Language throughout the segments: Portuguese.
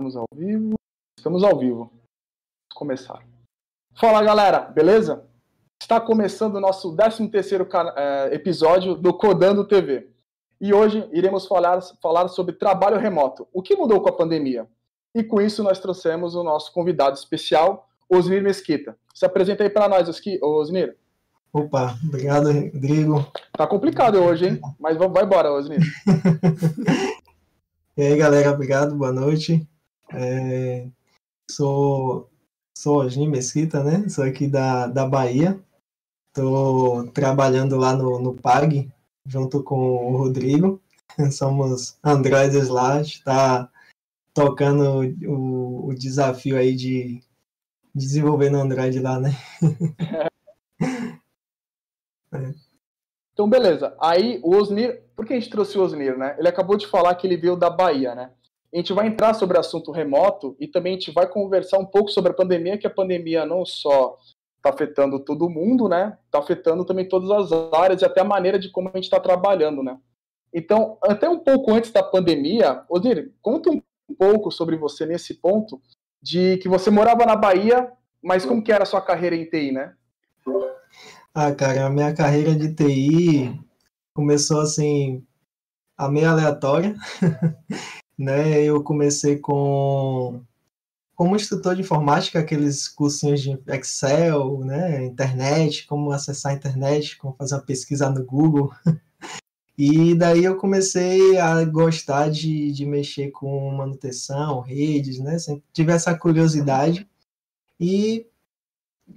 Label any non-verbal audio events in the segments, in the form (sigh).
Estamos ao vivo. Estamos ao vivo. Vamos começar. Fala galera, beleza? Está começando o nosso 13 terceiro é, episódio do Codando TV. E hoje iremos falar, falar sobre trabalho remoto. O que mudou com a pandemia? E com isso nós trouxemos o nosso convidado especial, Osnir Mesquita. Se apresenta aí para nós, Osnir. Opa, obrigado, Rodrigo. Tá complicado hoje, hein? Mas vai embora, Osnir. (laughs) e aí, galera, obrigado, boa noite. É, sou, sou Osnir Mesquita, né? Sou aqui da, da Bahia. Estou trabalhando lá no, no PAG, junto com o Rodrigo. (laughs) Somos androides lá, está tocando o, o desafio aí de desenvolver no Android lá, né? (laughs) é. Então, beleza. Aí, o Osnir, por que a gente trouxe o Osnir, né? Ele acabou de falar que ele veio da Bahia, né? A gente vai entrar sobre assunto remoto e também a gente vai conversar um pouco sobre a pandemia, que a pandemia não só está afetando todo mundo, né? Está afetando também todas as áreas e até a maneira de como a gente está trabalhando, né? Então, até um pouco antes da pandemia, Odir, conta um pouco sobre você nesse ponto de que você morava na Bahia, mas como que era a sua carreira em TI, né? Ah, cara, a minha carreira de TI começou assim, a meio aleatória, (laughs) né? Eu comecei com como instrutor de informática, aqueles cursinhos de Excel, né, internet, como acessar a internet, como fazer uma pesquisa no Google. (laughs) E daí eu comecei a gostar de, de mexer com manutenção, redes, né? Sempre tive essa curiosidade. E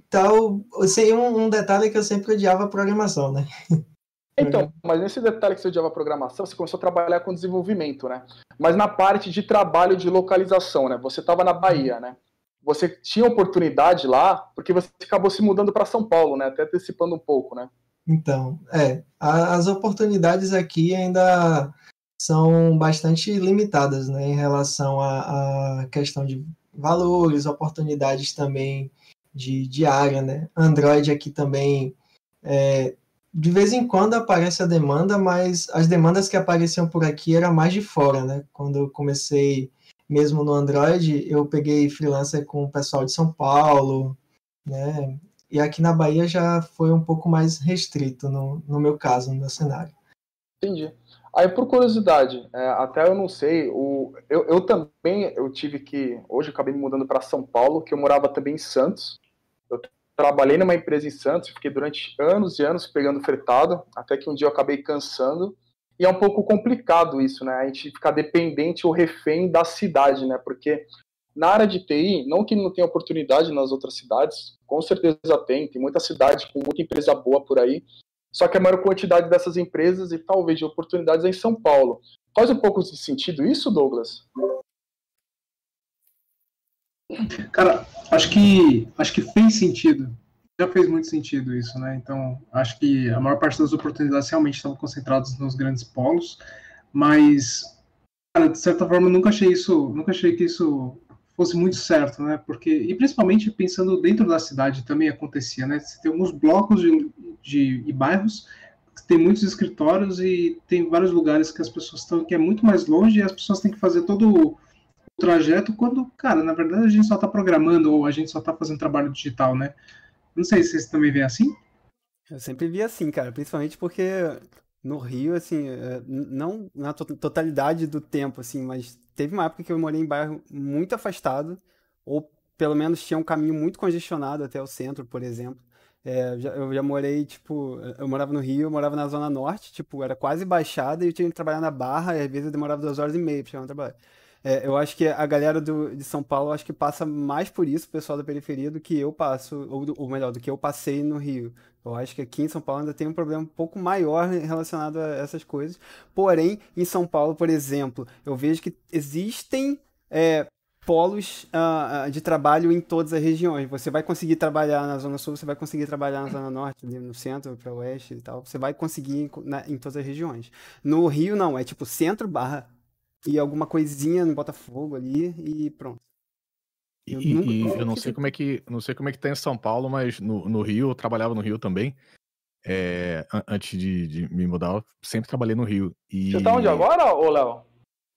tal, assim, um, um detalhe que eu sempre odiava a programação, né? (laughs) Então, mas nesse detalhe que você odiava programação, você começou a trabalhar com desenvolvimento, né? Mas na parte de trabalho de localização, né? Você estava na Bahia, né? Você tinha oportunidade lá, porque você acabou se mudando para São Paulo, né? Até antecipando um pouco, né? Então, é, as oportunidades aqui ainda são bastante limitadas, né? Em relação à questão de valores, oportunidades também de, de área, né? Android aqui também é, de vez em quando aparece a demanda, mas as demandas que apareciam por aqui eram mais de fora, né? Quando eu comecei mesmo no Android, eu peguei freelancer com o pessoal de São Paulo, né? E aqui na Bahia já foi um pouco mais restrito no, no meu caso, no meu cenário. Entendi. Aí, por curiosidade, é, até eu não sei, o, eu, eu também eu tive que. Hoje eu acabei me mudando para São Paulo, que eu morava também em Santos. Trabalhei numa empresa em Santos, fiquei durante anos e anos pegando fretado, até que um dia eu acabei cansando. E é um pouco complicado isso, né? A gente ficar dependente ou refém da cidade, né? Porque na área de TI, não que não tenha oportunidade nas outras cidades, com certeza tem, tem muita cidade com muita empresa boa por aí, só que a maior quantidade dessas empresas e talvez de oportunidades é em São Paulo. Faz um pouco de sentido isso, Douglas? Cara, acho que acho que fez sentido. Já fez muito sentido isso, né? Então, acho que a maior parte das oportunidades realmente estavam concentradas nos grandes polos, mas cara, de certa forma nunca achei isso, nunca achei que isso fosse muito certo, né? Porque e principalmente pensando dentro da cidade também acontecia, né? Você tem alguns blocos de, de e bairros tem muitos escritórios e tem vários lugares que as pessoas estão que é muito mais longe e as pessoas têm que fazer todo trajeto quando, cara, na verdade a gente só está programando ou a gente só está fazendo trabalho digital, né? Não sei se vocês também veem assim. Eu sempre vi assim, cara, principalmente porque no Rio, assim, é, não na totalidade do tempo, assim, mas teve uma época que eu morei em bairro muito afastado, ou pelo menos tinha um caminho muito congestionado até o centro, por exemplo. É, eu já morei, tipo, eu morava no Rio, eu morava na Zona Norte, tipo, era quase baixada e eu tinha que trabalhar na Barra, e às vezes eu demorava duas horas e meia pra chegar no trabalho. É, eu acho que a galera do, de São Paulo acho que passa mais por isso, o pessoal da periferia, do que eu passo, ou, ou melhor, do que eu passei no Rio. Eu acho que aqui em São Paulo ainda tem um problema um pouco maior relacionado a essas coisas. Porém, em São Paulo, por exemplo, eu vejo que existem é, polos uh, de trabalho em todas as regiões. Você vai conseguir trabalhar na Zona Sul, você vai conseguir trabalhar na Zona Norte, no centro, para oeste e tal. Você vai conseguir na, em todas as regiões. No Rio, não. É tipo centro barra e alguma coisinha no Botafogo ali e pronto. Eu e, nunca, e eu não sei como é que não sei como é que tá em São Paulo, mas no, no Rio, eu trabalhava no Rio também. É, antes de, de, me mudar, eu sempre trabalhei no Rio. E... Você tá onde agora, ô Léo?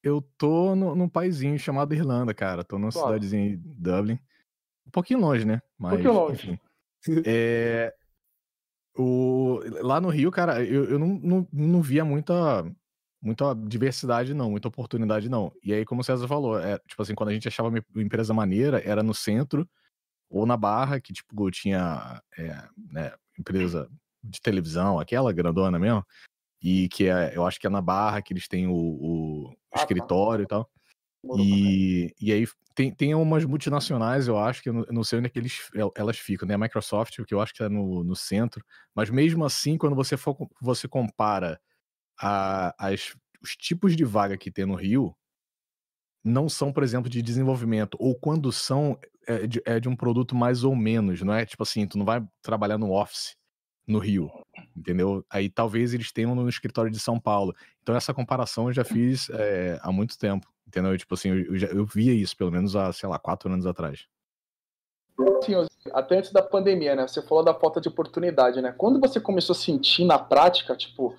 eu tô no, num paísinho chamado Irlanda, cara. Tô numa claro. cidadezinha de Dublin. Um pouquinho longe, né? Mas, um pouquinho longe. Enfim. é, o, lá no Rio, cara, eu, eu não, não, não via muita, muita diversidade, não, muita oportunidade, não. E aí, como o César falou, é, tipo assim, quando a gente achava uma empresa maneira, era no centro ou na Barra, que, tipo, tinha é, né, empresa de televisão, aquela grandona mesmo, e que é, eu acho que é na Barra que eles têm o, o ah, tá. escritório tá. e tal. E, e aí tem, tem umas multinacionais, eu acho, que eu não, eu não sei onde é que eles, elas ficam, né? A Microsoft, que eu acho que é no, no centro, mas mesmo assim, quando você, for, você compara a, as, os tipos de vaga que tem no Rio, não são, por exemplo, de desenvolvimento, ou quando são, é de, é de um produto mais ou menos, não é? Tipo assim, tu não vai trabalhar no Office no Rio, entendeu? Aí talvez eles tenham no escritório de São Paulo. Então essa comparação eu já fiz é, há muito tempo, entendeu? Tipo assim, eu, já, eu via isso pelo menos há, sei lá, quatro anos atrás. Sim, até antes da pandemia, né? Você falou da falta de oportunidade, né? Quando você começou a sentir na prática, tipo,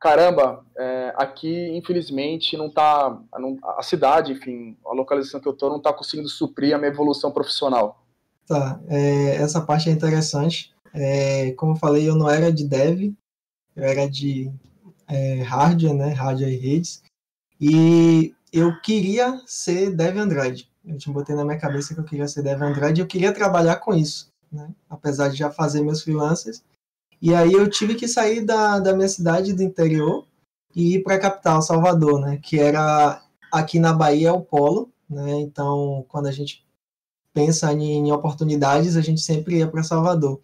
caramba, é, aqui infelizmente não tá, não, a cidade, enfim, a localização que eu tô não tá conseguindo suprir a minha evolução profissional. Tá, é, essa parte é interessante é, como eu falei, eu não era de dev, eu era de é, hardware, né, hardware e redes, e eu queria ser dev Android. Eu te botei na minha cabeça que eu queria ser dev Android eu queria trabalhar com isso, né, apesar de já fazer meus freelancers. E aí eu tive que sair da, da minha cidade do interior e ir para a capital, Salvador, né, que era aqui na Bahia é o polo, né, então quando a gente pensa em, em oportunidades, a gente sempre ia para Salvador.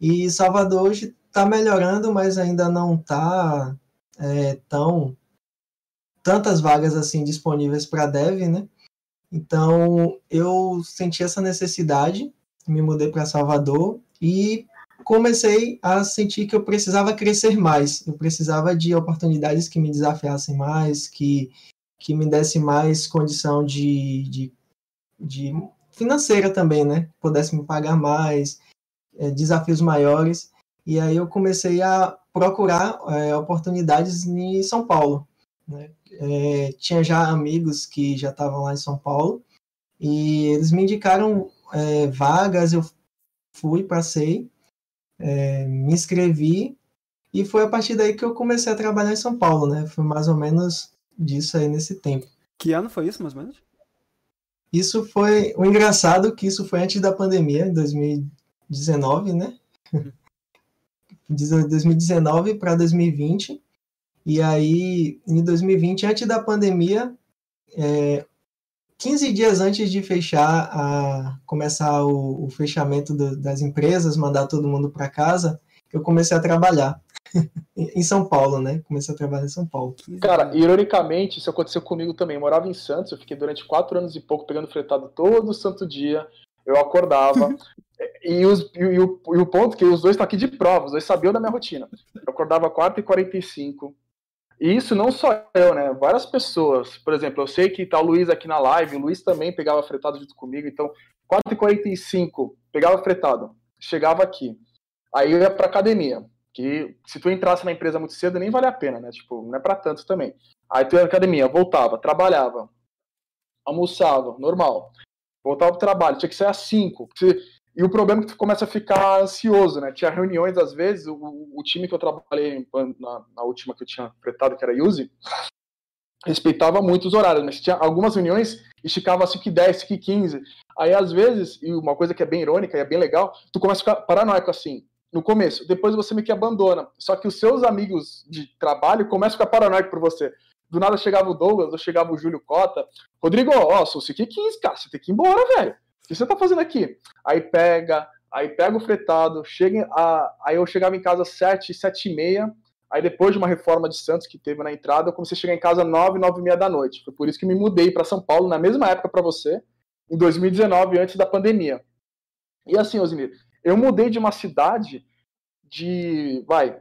E Salvador hoje está melhorando, mas ainda não está é, tão tantas vagas assim disponíveis para dev, né? Então eu senti essa necessidade, me mudei para Salvador e comecei a sentir que eu precisava crescer mais, eu precisava de oportunidades que me desafiassem mais, que, que me dessem mais condição de, de, de financeira também, né? Pudesse me pagar mais, é, desafios maiores. E aí eu comecei a procurar é, oportunidades em São Paulo. Né? É, tinha já amigos que já estavam lá em São Paulo e eles me indicaram é, vagas. Eu fui, passei, é, me inscrevi e foi a partir daí que eu comecei a trabalhar em São Paulo, né? Foi mais ou menos disso aí nesse tempo. Que ano foi isso, mais ou menos? Isso foi o engraçado que isso foi antes da pandemia, em 2000, 2019, né? De 2019 para 2020. E aí, em 2020, antes da pandemia, é, 15 dias antes de fechar, a, começar o, o fechamento do, das empresas, mandar todo mundo para casa, eu comecei a trabalhar (laughs) em São Paulo, né? Comecei a trabalhar em São Paulo. Cara, ironicamente, isso aconteceu comigo também. Eu morava em Santos, eu fiquei durante quatro anos e pouco pegando fretado todo santo dia. Eu acordava. (laughs) e, os, e, o, e o ponto que os dois estão aqui de prova, os dois sabiam da minha rotina. Eu acordava 4h45. E isso não só eu, né? Várias pessoas. Por exemplo, eu sei que tá o Luiz aqui na live, o Luiz também pegava fretado junto comigo. Então, 4h45, pegava fretado, chegava aqui. Aí eu ia pra academia. Que se tu entrasse na empresa muito cedo, nem vale a pena, né? Tipo, não é pra tanto também. Aí tu ia na academia, voltava, trabalhava, almoçava, normal voltava pro trabalho, tinha que ser às 5. E o problema é que tu começa a ficar ansioso, né? Tinha reuniões, às vezes, o, o time que eu trabalhei na, na, última que eu tinha fretado, que era Use, respeitava muito os horários, mas tinha algumas reuniões esticava 5 e 10, 5 e 15. Aí, às vezes, e uma coisa que é bem irônica e é bem legal, tu começa a ficar paranoico assim, no começo. Depois você meio que abandona. Só que os seus amigos de trabalho começam a ficar paranoicos por você do nada chegava o Douglas, ou chegava o Júlio Cota. Rodrigo, ó, sou você que quis, cara, você tem que ir embora, velho. Que você tá fazendo aqui? Aí pega, aí pega o fretado, chega a, aí eu chegava em casa às 7, 7 e meia, aí depois de uma reforma de Santos que teve na entrada, eu comecei a chegar em casa 9, 9 e meia da noite. Foi por isso que me mudei para São Paulo, na mesma época para você, em 2019, antes da pandemia. E assim, Osimir, eu mudei de uma cidade de, vai,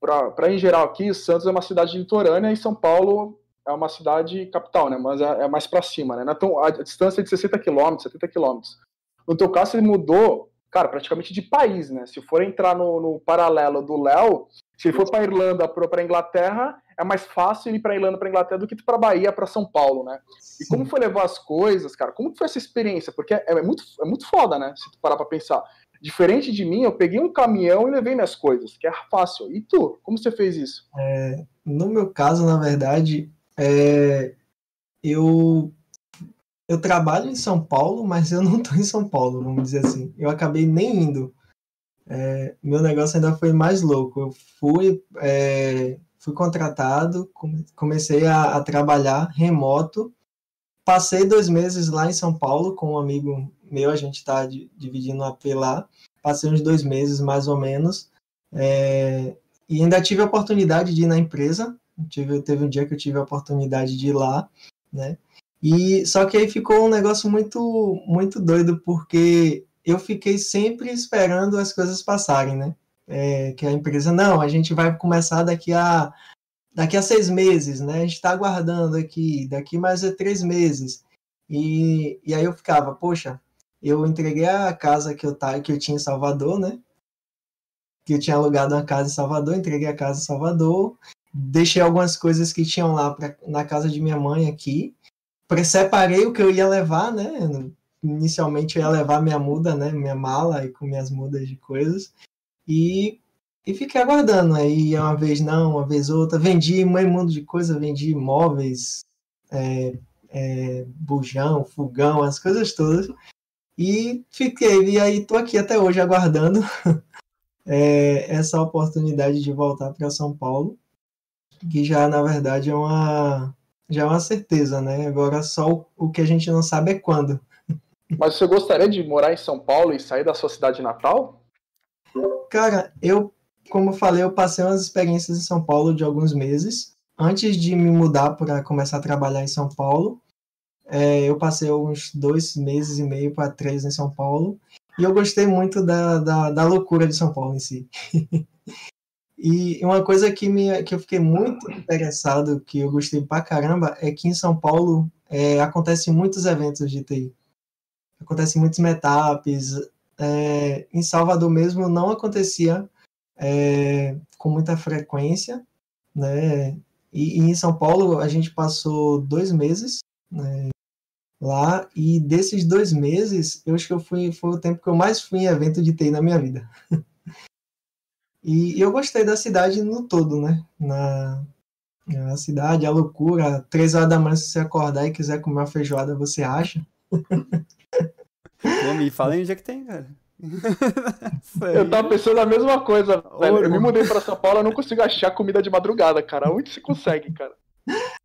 para em geral aqui, Santos é uma cidade litorânea e São Paulo é uma cidade capital, né? Mas é, é mais para cima, né? Então a distância é de 60 quilômetros, 70 quilômetros. No teu caso, ele mudou, cara, praticamente de país, né? Se for entrar no, no paralelo do Léo, se ele for para Irlanda, para Inglaterra, é mais fácil ir para Irlanda, para Inglaterra, do que para Bahia, para São Paulo, né? E como foi levar as coisas, cara? Como foi essa experiência? Porque é, é muito, é muito foda, né? Se tu parar para pensar. Diferente de mim, eu peguei um caminhão e levei minhas coisas, que é fácil. E tu, como você fez isso? É, no meu caso, na verdade, é, eu eu trabalho em São Paulo, mas eu não estou em São Paulo, vamos dizer assim. Eu acabei nem indo. É, meu negócio ainda foi mais louco. Eu fui, é, fui contratado, comecei a, a, trabalhar remoto. Passei dois meses lá em São Paulo com um amigo meu, a gente está dividindo a AP lá. Passei uns dois meses mais ou menos. É, e ainda tive a oportunidade de ir na empresa. Tive, teve um dia que eu tive a oportunidade de ir lá, né? E só que aí ficou um negócio muito muito doido porque eu fiquei sempre esperando as coisas passarem, né? É, que a empresa não, a gente vai começar daqui a daqui a seis meses, né? A gente está aguardando aqui, daqui mais a três meses. E, e aí eu ficava, poxa, eu entreguei a casa que eu que eu tinha em Salvador, né? Que eu tinha alugado uma casa em Salvador, entreguei a casa em Salvador, deixei algumas coisas que tinham lá pra, na casa de minha mãe aqui separei o que eu ia levar, né? Inicialmente eu ia levar minha muda, né? Minha mala e com minhas mudas de coisas. E, e fiquei aguardando. Aí uma vez não, uma vez outra. Vendi um mundo de coisa, vendi móveis, é, é, bujão, fogão, as coisas todas. E fiquei, e aí tô aqui até hoje aguardando (laughs) é, essa oportunidade de voltar para São Paulo, que já na verdade é uma já é uma certeza, né? Agora só o, que a gente não sabe é quando. Mas você gostaria de morar em São Paulo e sair da sua cidade natal? Cara, eu, como eu falei, eu passei umas experiências em São Paulo de alguns meses. Antes de me mudar para começar a trabalhar em São Paulo, é, eu passei uns dois meses e meio para três em São Paulo. E eu gostei muito da, da, da loucura de São Paulo em si. (laughs) E uma coisa que, me, que eu fiquei muito interessado, que eu gostei pra caramba, é que em São Paulo é, acontecem muitos eventos de TI. Acontecem muitos meetups. É, em Salvador mesmo não acontecia é, com muita frequência, né? E, e, em São Paulo a gente passou dois meses né, lá, e desses dois meses, eu acho que eu fui, foi o tempo que eu mais fui em evento de TI na minha vida. (laughs) E, eu gostei da cidade no todo, né? Na, na cidade, a loucura. Três horas da manhã, se você acordar e quiser comer uma feijoada, você acha. Pô, me fala aí onde é que tem, cara. (laughs) eu tava pensando a mesma coisa. Velho. Eu me mudei pra São Paulo, eu não consigo achar comida de madrugada, cara. Onde se consegue, cara?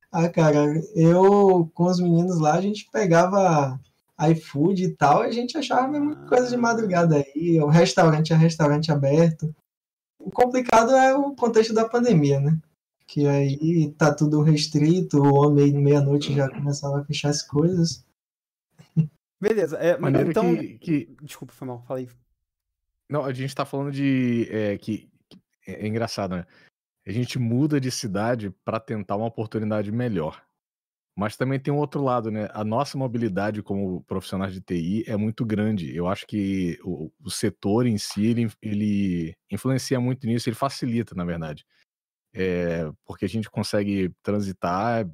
Ah, cara, eu com os meninos lá, a gente pegava iFood e tal, e a gente achava mesmo coisa de madrugada aí. O restaurante é restaurante aberto. O complicado é o contexto da pandemia, né? Que aí tá tudo restrito, o homem meia-noite já começava a fechar as coisas. Beleza, é, mas então. Que, que... Desculpa, foi mal, falei. Não, a gente tá falando de. É, que, é, é engraçado, né? A gente muda de cidade para tentar uma oportunidade melhor. Mas também tem um outro lado, né? A nossa mobilidade como profissionais de TI é muito grande. Eu acho que o, o setor em si, ele, ele, influencia muito nisso, ele facilita, na verdade. É, porque a gente consegue transitar,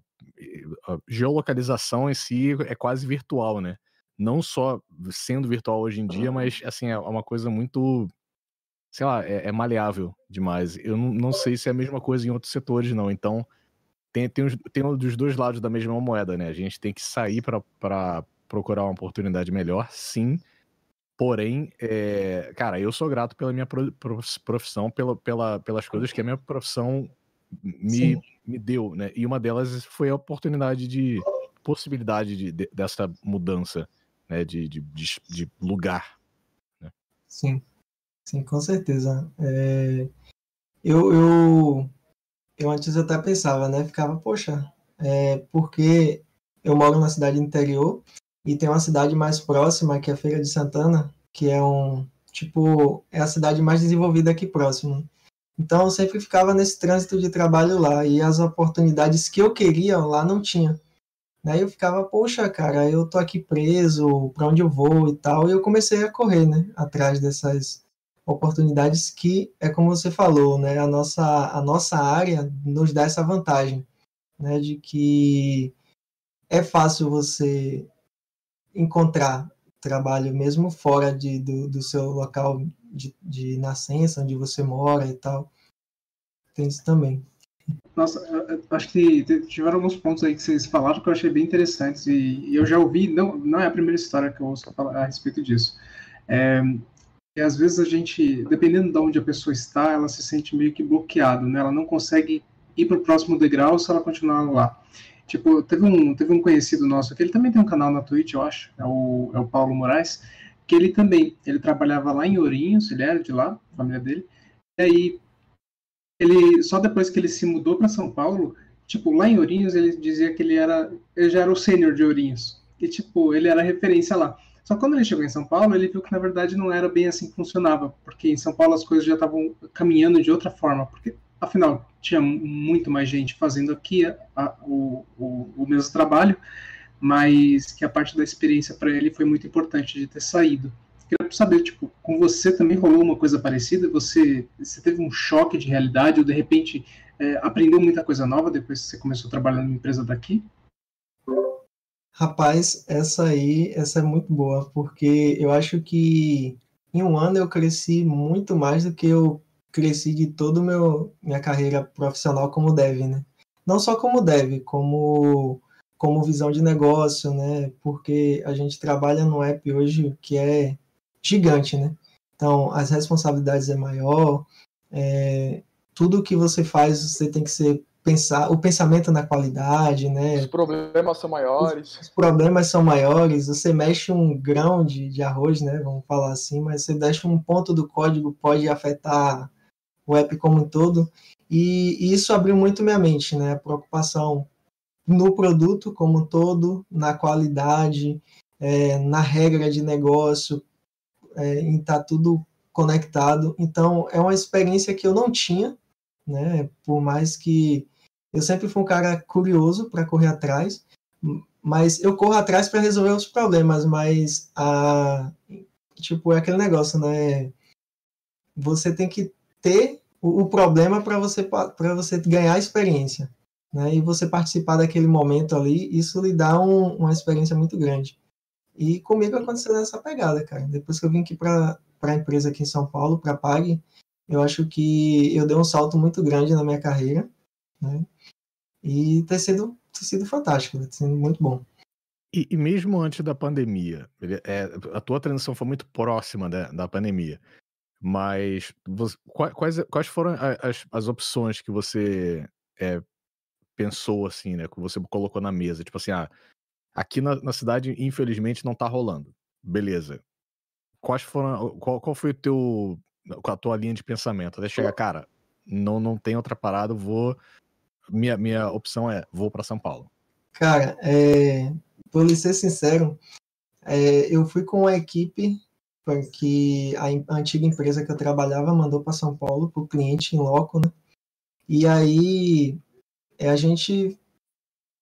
a geolocalização em si é quase virtual, né? Não só sendo virtual hoje em dia, mas assim, é uma coisa muito, sei lá, é, é maleável demais. Eu não, não sei se é a mesma coisa em outros setores, não. Então, tem, tem, os, tem um dos dois lados da mesma moeda, né? A gente tem que sair para procurar uma oportunidade melhor, sim. Porém, é, cara, eu sou grato pela minha profissão, pela, pela, pelas coisas que a minha profissão me, me deu, né? E uma delas foi a oportunidade de possibilidade de, de dessa mudança, né? De, de, de, de lugar. Né? Sim, sim, com certeza. É, eu, eu eu antes até pensava, né? Ficava, poxa, é, porque eu moro na cidade interior e tem uma cidade mais próxima, que é a Feira de Santana, que é um, tipo, é a cidade mais desenvolvida aqui próximo. Então eu sempre ficava nesse trânsito de trabalho lá e as oportunidades que eu queria lá não tinha. Aí eu ficava, poxa, cara, eu tô aqui preso, para onde eu vou e tal. E eu comecei a correr, né, atrás dessas oportunidades que é como você falou, né? A nossa a nossa área nos dá essa vantagem, né? De que é fácil você encontrar trabalho mesmo fora de, do, do seu local de, de nascença, onde você mora e tal. Tem isso também. Nossa, acho que tiveram alguns pontos aí que vocês falaram que eu achei bem interessantes e, eu já ouvi, não, não é a primeira história que eu ouço a respeito disso. É, e às vezes a gente, dependendo de onde a pessoa está, ela se sente meio que bloqueada, né? Ela não consegue ir para o próximo degrau se ela continuar lá. Tipo, teve um, teve um conhecido nosso que ele também tem um canal na Twitch, eu acho, é o, é o Paulo Moraes, que ele também, ele trabalhava lá em Ourinhos, ele era de lá, a família dele, e aí ele, só depois que ele se mudou para São Paulo, tipo, lá em Ourinhos ele dizia que ele era, ele já era o sênior de Ourinhos, e tipo, ele era referência lá. Só quando ele chegou em São Paulo, ele viu que na verdade não era bem assim que funcionava, porque em São Paulo as coisas já estavam caminhando de outra forma, porque afinal tinha muito mais gente fazendo aqui a, a, o, o, o, mesmo trabalho, mas que a parte da experiência para ele foi muito importante de ter saído. Queria saber, tipo, com você também rolou uma coisa parecida? Você, você teve um choque de realidade ou de repente é, aprendeu muita coisa nova depois que você começou a trabalhar numa empresa daqui? Rapaz, essa aí, essa é muito boa, porque eu acho que em um ano eu cresci muito mais do que eu cresci de toda minha carreira profissional como dev, né? Não só como dev, como como visão de negócio, né? Porque a gente trabalha no app hoje que é gigante, né? Então, as responsabilidades é maior, é, tudo que você faz, você tem que ser pensar, o pensamento na qualidade, né? Os problemas são maiores. Os, os problemas são maiores, você mexe um grão de, de arroz, né? Vamos falar assim, mas você deixa um ponto do código, pode afetar o app como um todo. E, e isso abriu muito minha mente, né? A preocupação no produto como um todo, na qualidade, é, na regra de negócio, é, em estar tá tudo conectado. Então, é uma experiência que eu não tinha, né? Por mais que eu sempre fui um cara curioso para correr atrás, mas eu corro atrás para resolver os problemas, mas a tipo é aquele negócio, né? Você tem que ter o, o problema para você para você ganhar experiência, né? E você participar daquele momento ali, isso lhe dá um, uma experiência muito grande. E comigo aconteceu nessa pegada, cara. Depois que eu vim aqui para a empresa aqui em São Paulo, para Pag, eu acho que eu dei um salto muito grande na minha carreira, né? E ter sido, ter sido fantástico, ter sido muito bom. E, e, mesmo antes da pandemia, é, a tua transição foi muito próxima da, da pandemia. Mas você, quais, quais foram as, as opções que você é, pensou, assim, né? Que você colocou na mesa? Tipo assim, ah, aqui na, na cidade, infelizmente, não tá rolando. Beleza. Quais foram. Qual, qual foi o teu. a tua linha de pensamento? Até chegar, cara, não, não tem outra parada, vou. Minha, minha opção é vou para São Paulo. Cara, é, por lhe ser sincero, é, eu fui com a equipe porque a, a antiga empresa que eu trabalhava mandou para São Paulo para o cliente em loco, né? E aí é, a gente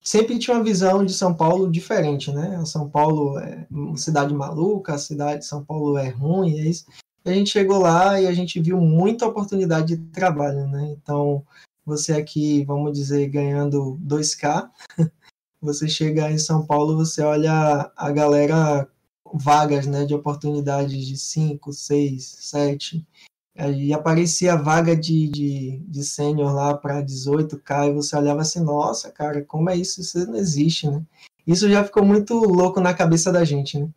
sempre tinha uma visão de São Paulo diferente, né? São Paulo é uma cidade maluca, a cidade de São Paulo é ruim, é isso. A gente chegou lá e a gente viu muita oportunidade de trabalho, né? Então, você aqui, vamos dizer, ganhando 2K, (laughs) você chega em São Paulo, você olha a galera vagas né, de oportunidades de 5, 6, 7. E aparecia vaga de, de, de sênior lá para 18k, e você olhava assim, nossa, cara, como é isso? Isso não existe, né? Isso já ficou muito louco na cabeça da gente, né?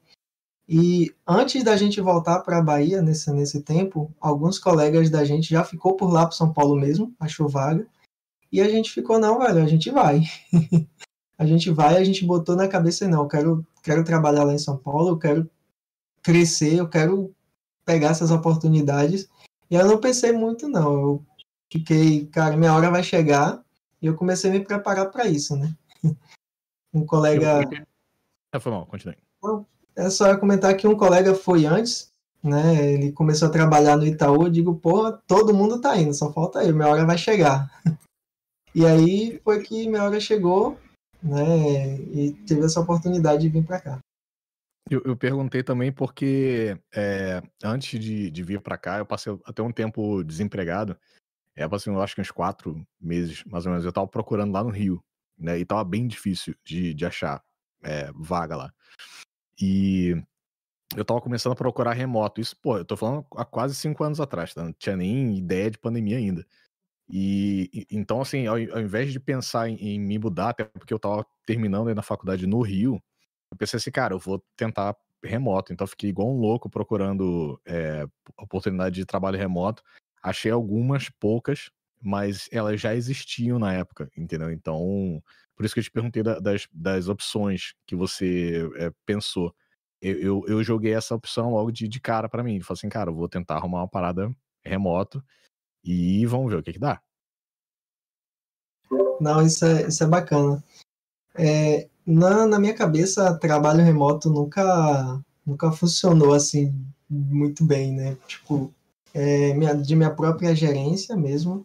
E antes da gente voltar para a Bahia, nesse, nesse tempo, alguns colegas da gente já ficou por lá para São Paulo mesmo, achou vaga. E a gente ficou, não, velho, a gente vai. (laughs) a gente vai, a gente botou na cabeça, não, eu quero quero trabalhar lá em São Paulo, eu quero crescer, eu quero pegar essas oportunidades. E eu não pensei muito, não. Eu fiquei, cara, minha hora vai chegar e eu comecei a me preparar para isso, né? (laughs) Um colega. Ah, foi mal, continue. É só comentar que um colega foi antes, né? Ele começou a trabalhar no Itaú. Eu digo, pô, todo mundo tá indo, só falta eu, minha hora vai chegar. (laughs) E aí foi que minha hora chegou, né? E teve essa oportunidade de vir para cá. Eu, eu perguntei também porque é, antes de, de vir para cá, eu passei até um tempo desempregado. É, assim, eu acho que uns quatro meses, mais ou menos. Eu tava procurando lá no Rio, né? E tava bem difícil de, de achar é, vaga lá. E eu tava começando a procurar remoto. Isso, pô, eu tô falando há quase cinco anos atrás, tá? Não tinha nem ideia de pandemia ainda. E, então, assim, ao, ao invés de pensar em, em, me mudar, até porque eu tava terminando aí na faculdade no Rio, eu pensei assim, cara, eu vou tentar remoto. Então, fiquei igual um louco procurando é, oportunidade de trabalho remoto. Achei algumas, poucas, mas elas já existiam na época, entendeu? Então, por isso que eu te perguntei da, das, das opções que você é, pensou. Eu, eu, eu, joguei essa opção logo de, de cara para mim. Falei assim, cara, eu vou tentar arrumar uma parada remoto e vamos ver o que, que dá. Não, isso é, isso é bacana. É, na, na minha cabeça, trabalho remoto nunca, nunca funcionou assim muito bem, né? Tipo, é, minha, de minha própria gerência mesmo.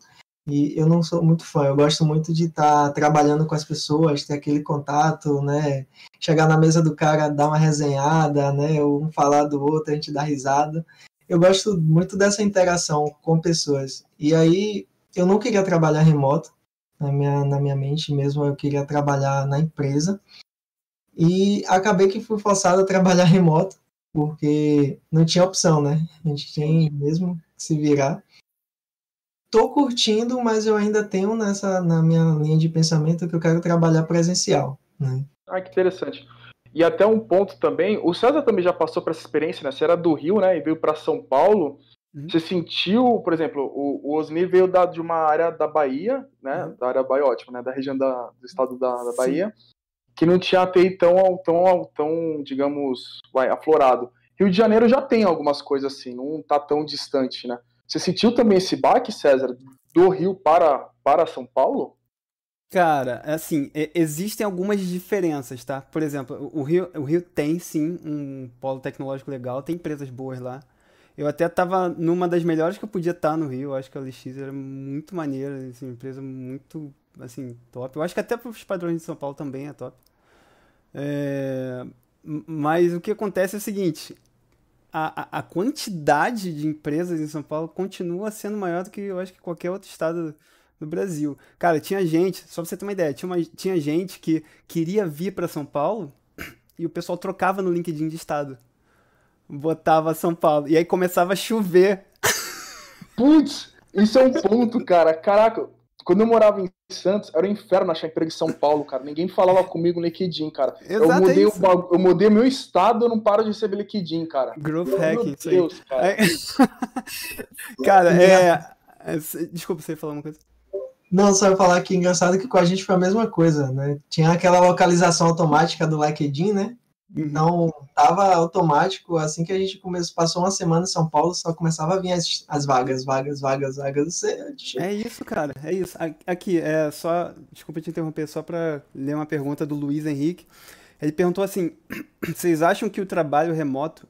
E eu não sou muito fã, eu gosto muito de estar tá trabalhando com as pessoas, ter aquele contato, né? Chegar na mesa do cara, dar uma resenhada, né? Um falar do outro, a gente dar risada eu gosto muito dessa interação com pessoas. E aí, eu não queria trabalhar remoto, na minha, na minha mente mesmo, eu queria trabalhar na empresa. E acabei que fui forçado a trabalhar (laughs) remoto, porque não tinha opção, né? A gente tem mesmo que se virar. Tô curtindo, mas eu ainda tenho nessa na minha linha de pensamento que eu quero trabalhar presencial, né? Ah, que interessante. E até um ponto também, o César também já passou por essa experiência, né? Você era do Rio, né? E veio para São Paulo. Uhum. Você sentiu, por exemplo, o, o Osni veio da, de uma área da Bahia, né? Uhum. Da área baiótica, né? Da região da, do estado da, da Bahia, Sim. que não tinha TI tão, tão, tão, digamos, vai, aflorado. Rio de Janeiro já tem algumas coisas assim, não tá tão distante, né? Você sentiu também esse baque, César, do Rio para, para São Paulo? Cara, assim, existem algumas diferenças, tá? Por exemplo, o Rio, o Rio tem sim um polo tecnológico legal, tem empresas boas lá. Eu até tava numa das melhores que eu podia estar no Rio, eu acho que a LX era muito maneira, assim, empresa muito, assim, top. Eu acho que até para os padrões de São Paulo também é top. É... Mas o que acontece é o seguinte, a, a, quantidade de empresas em São Paulo continua sendo maior do que eu acho que qualquer outro estado no Brasil. Cara, tinha gente, só pra você ter uma ideia, tinha, uma, tinha gente que queria vir para São Paulo e o pessoal trocava no LinkedIn de estado. Botava São Paulo. E aí começava a chover. Putz, isso é um ponto, cara. Caraca, quando eu morava em Santos, era um inferno achar emprego em São Paulo, cara. Ninguém falava comigo no LinkedIn, cara. Exato, eu, mudei é o, eu mudei meu estado, eu não paro de receber LinkedIn, cara. Growth hacking, Meu Deus, cara. É... (laughs) cara, é... é... Desculpa, você ia falar uma coisa? Não, só eu falar que é engraçado que com a gente foi a mesma coisa, né? Tinha aquela localização automática do LinkedIn, né? Então, tava automático, assim que a gente começou, passou uma semana em São Paulo, só começava a vir as, as vagas, vagas, vagas, vagas. É isso, cara, é isso. Aqui, é só, desculpa te interromper, só para ler uma pergunta do Luiz Henrique. Ele perguntou assim: (clears throat) vocês acham que o trabalho remoto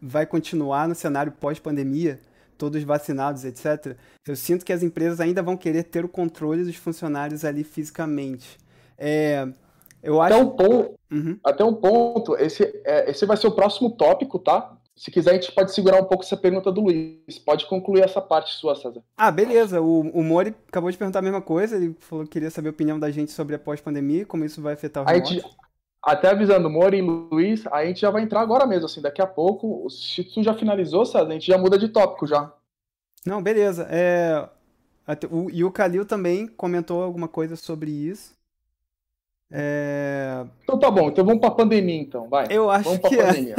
vai continuar no cenário pós-pandemia? todos vacinados, etc., eu sinto que as empresas ainda vão querer ter o controle dos funcionários ali fisicamente. É, eu acho... até, um ponto, uhum. até um ponto, esse, é, esse vai ser o próximo tópico, tá? Se quiser, a gente pode segurar um pouco essa pergunta do Luiz. Pode concluir essa parte sua, César. Ah, beleza. O, o Mori acabou de perguntar a mesma coisa. Ele falou que queria saber a opinião da gente sobre a pós-pandemia, como isso vai afetar o. A gente, até avisando, Mori e Luiz, a gente já vai entrar agora mesmo, assim, daqui a pouco. Se tu já finalizou, César, a gente já muda de tópico já. Não, beleza. É, o, e o Kalil também comentou alguma coisa sobre isso. É... Então tá bom, então vamos pra pandemia então, vai. Eu acho vamos pra que é. pandemia.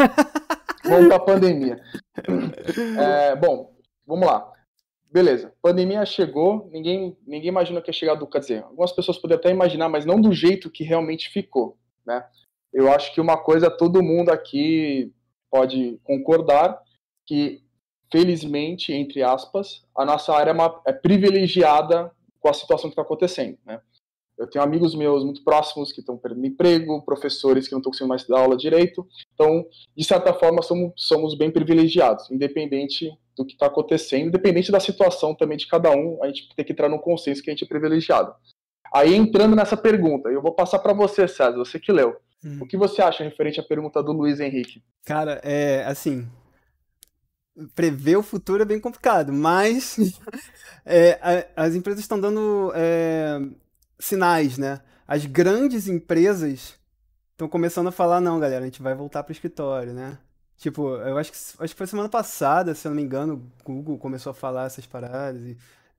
É. vamos pra pandemia. É, bom, vamos lá. Beleza, pandemia chegou, ninguém, ninguém imagina que ia chegar do. Quer dizer, algumas pessoas podem até imaginar, mas não do jeito que realmente ficou, né? Eu acho que uma coisa todo mundo aqui pode concordar que felizmente, entre aspas, a nossa área é, uma, é privilegiada com a situação que está acontecendo, né? Eu tenho amigos meus muito próximos que estão perdendo emprego, professores que não estão conseguindo mais dar aula direito. Então, de certa forma, somos, somos bem privilegiados, independente do que está acontecendo, independente da situação também de cada um, a gente tem que entrar no consenso que a gente é privilegiado. Aí, entrando nessa pergunta, eu vou passar para você, César, você que leu. Hum. O que você acha referente à pergunta do Luiz Henrique? Cara, é assim. Prever o futuro é bem complicado, mas (laughs) é, as empresas estão dando é, sinais, né? As grandes empresas estão começando a falar: não, galera, a gente vai voltar para o escritório, né? Tipo, eu acho que, acho que foi semana passada, se eu não me engano, o Google começou a falar essas paradas, e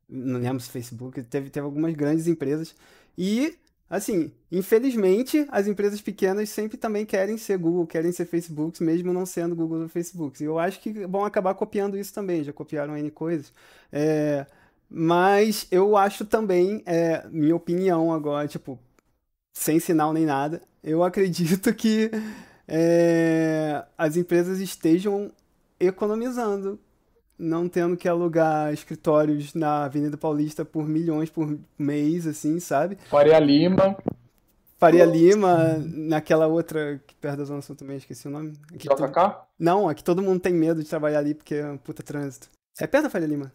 não lembro se Facebook, teve, teve algumas grandes empresas. E, assim, infelizmente, as empresas pequenas sempre também querem ser Google, querem ser Facebook, mesmo não sendo Google ou Facebook. E eu acho que vão acabar copiando isso também, já copiaram N coisas. É, mas eu acho também, é, minha opinião agora, tipo, sem sinal nem nada, eu acredito que é, as empresas estejam economizando, não tendo que alugar escritórios na Avenida Paulista por milhões por mês, assim, sabe? Faria Lima. Faria Lima, naquela outra, perto da Zona Sul também, esqueci o nome. Aqui JK? Todo... Não, aqui todo mundo tem medo de trabalhar ali porque é um puta trânsito. É perto da Faria Lima.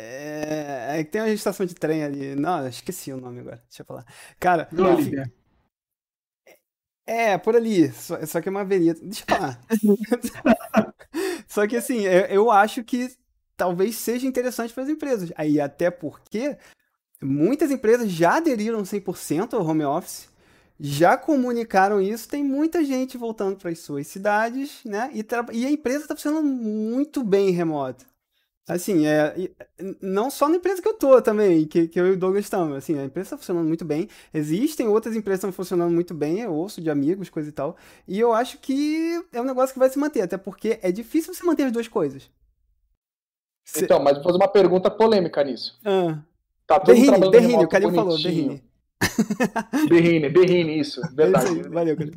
É, é que tem uma estação de trem ali. Não, esqueci o nome agora. Deixa eu falar. Cara, enfim, é, por ali. Só, só que é uma avenida. Deixa eu falar. (laughs) só que assim, eu, eu acho que talvez seja interessante para as empresas. Aí, até porque muitas empresas já aderiram 100% ao home office, já comunicaram isso, tem muita gente voltando para as suas cidades, né? E, e a empresa está funcionando muito bem remoto. Assim, é, não só na empresa que eu tô também, que, que eu e o Douglas estamos. Assim, a empresa está funcionando muito bem. Existem outras empresas que estão funcionando muito bem, eu ouço de amigos, coisa e tal. E eu acho que é um negócio que vai se manter, até porque é difícil você manter as duas coisas. Então, mas vou fazer uma pergunta polêmica nisso. Ah. Tá todo Berrine, Berrine, o Carinho falou, Berrine. Berrine, Berrine, isso, verdade. É isso aí, valeu, cara.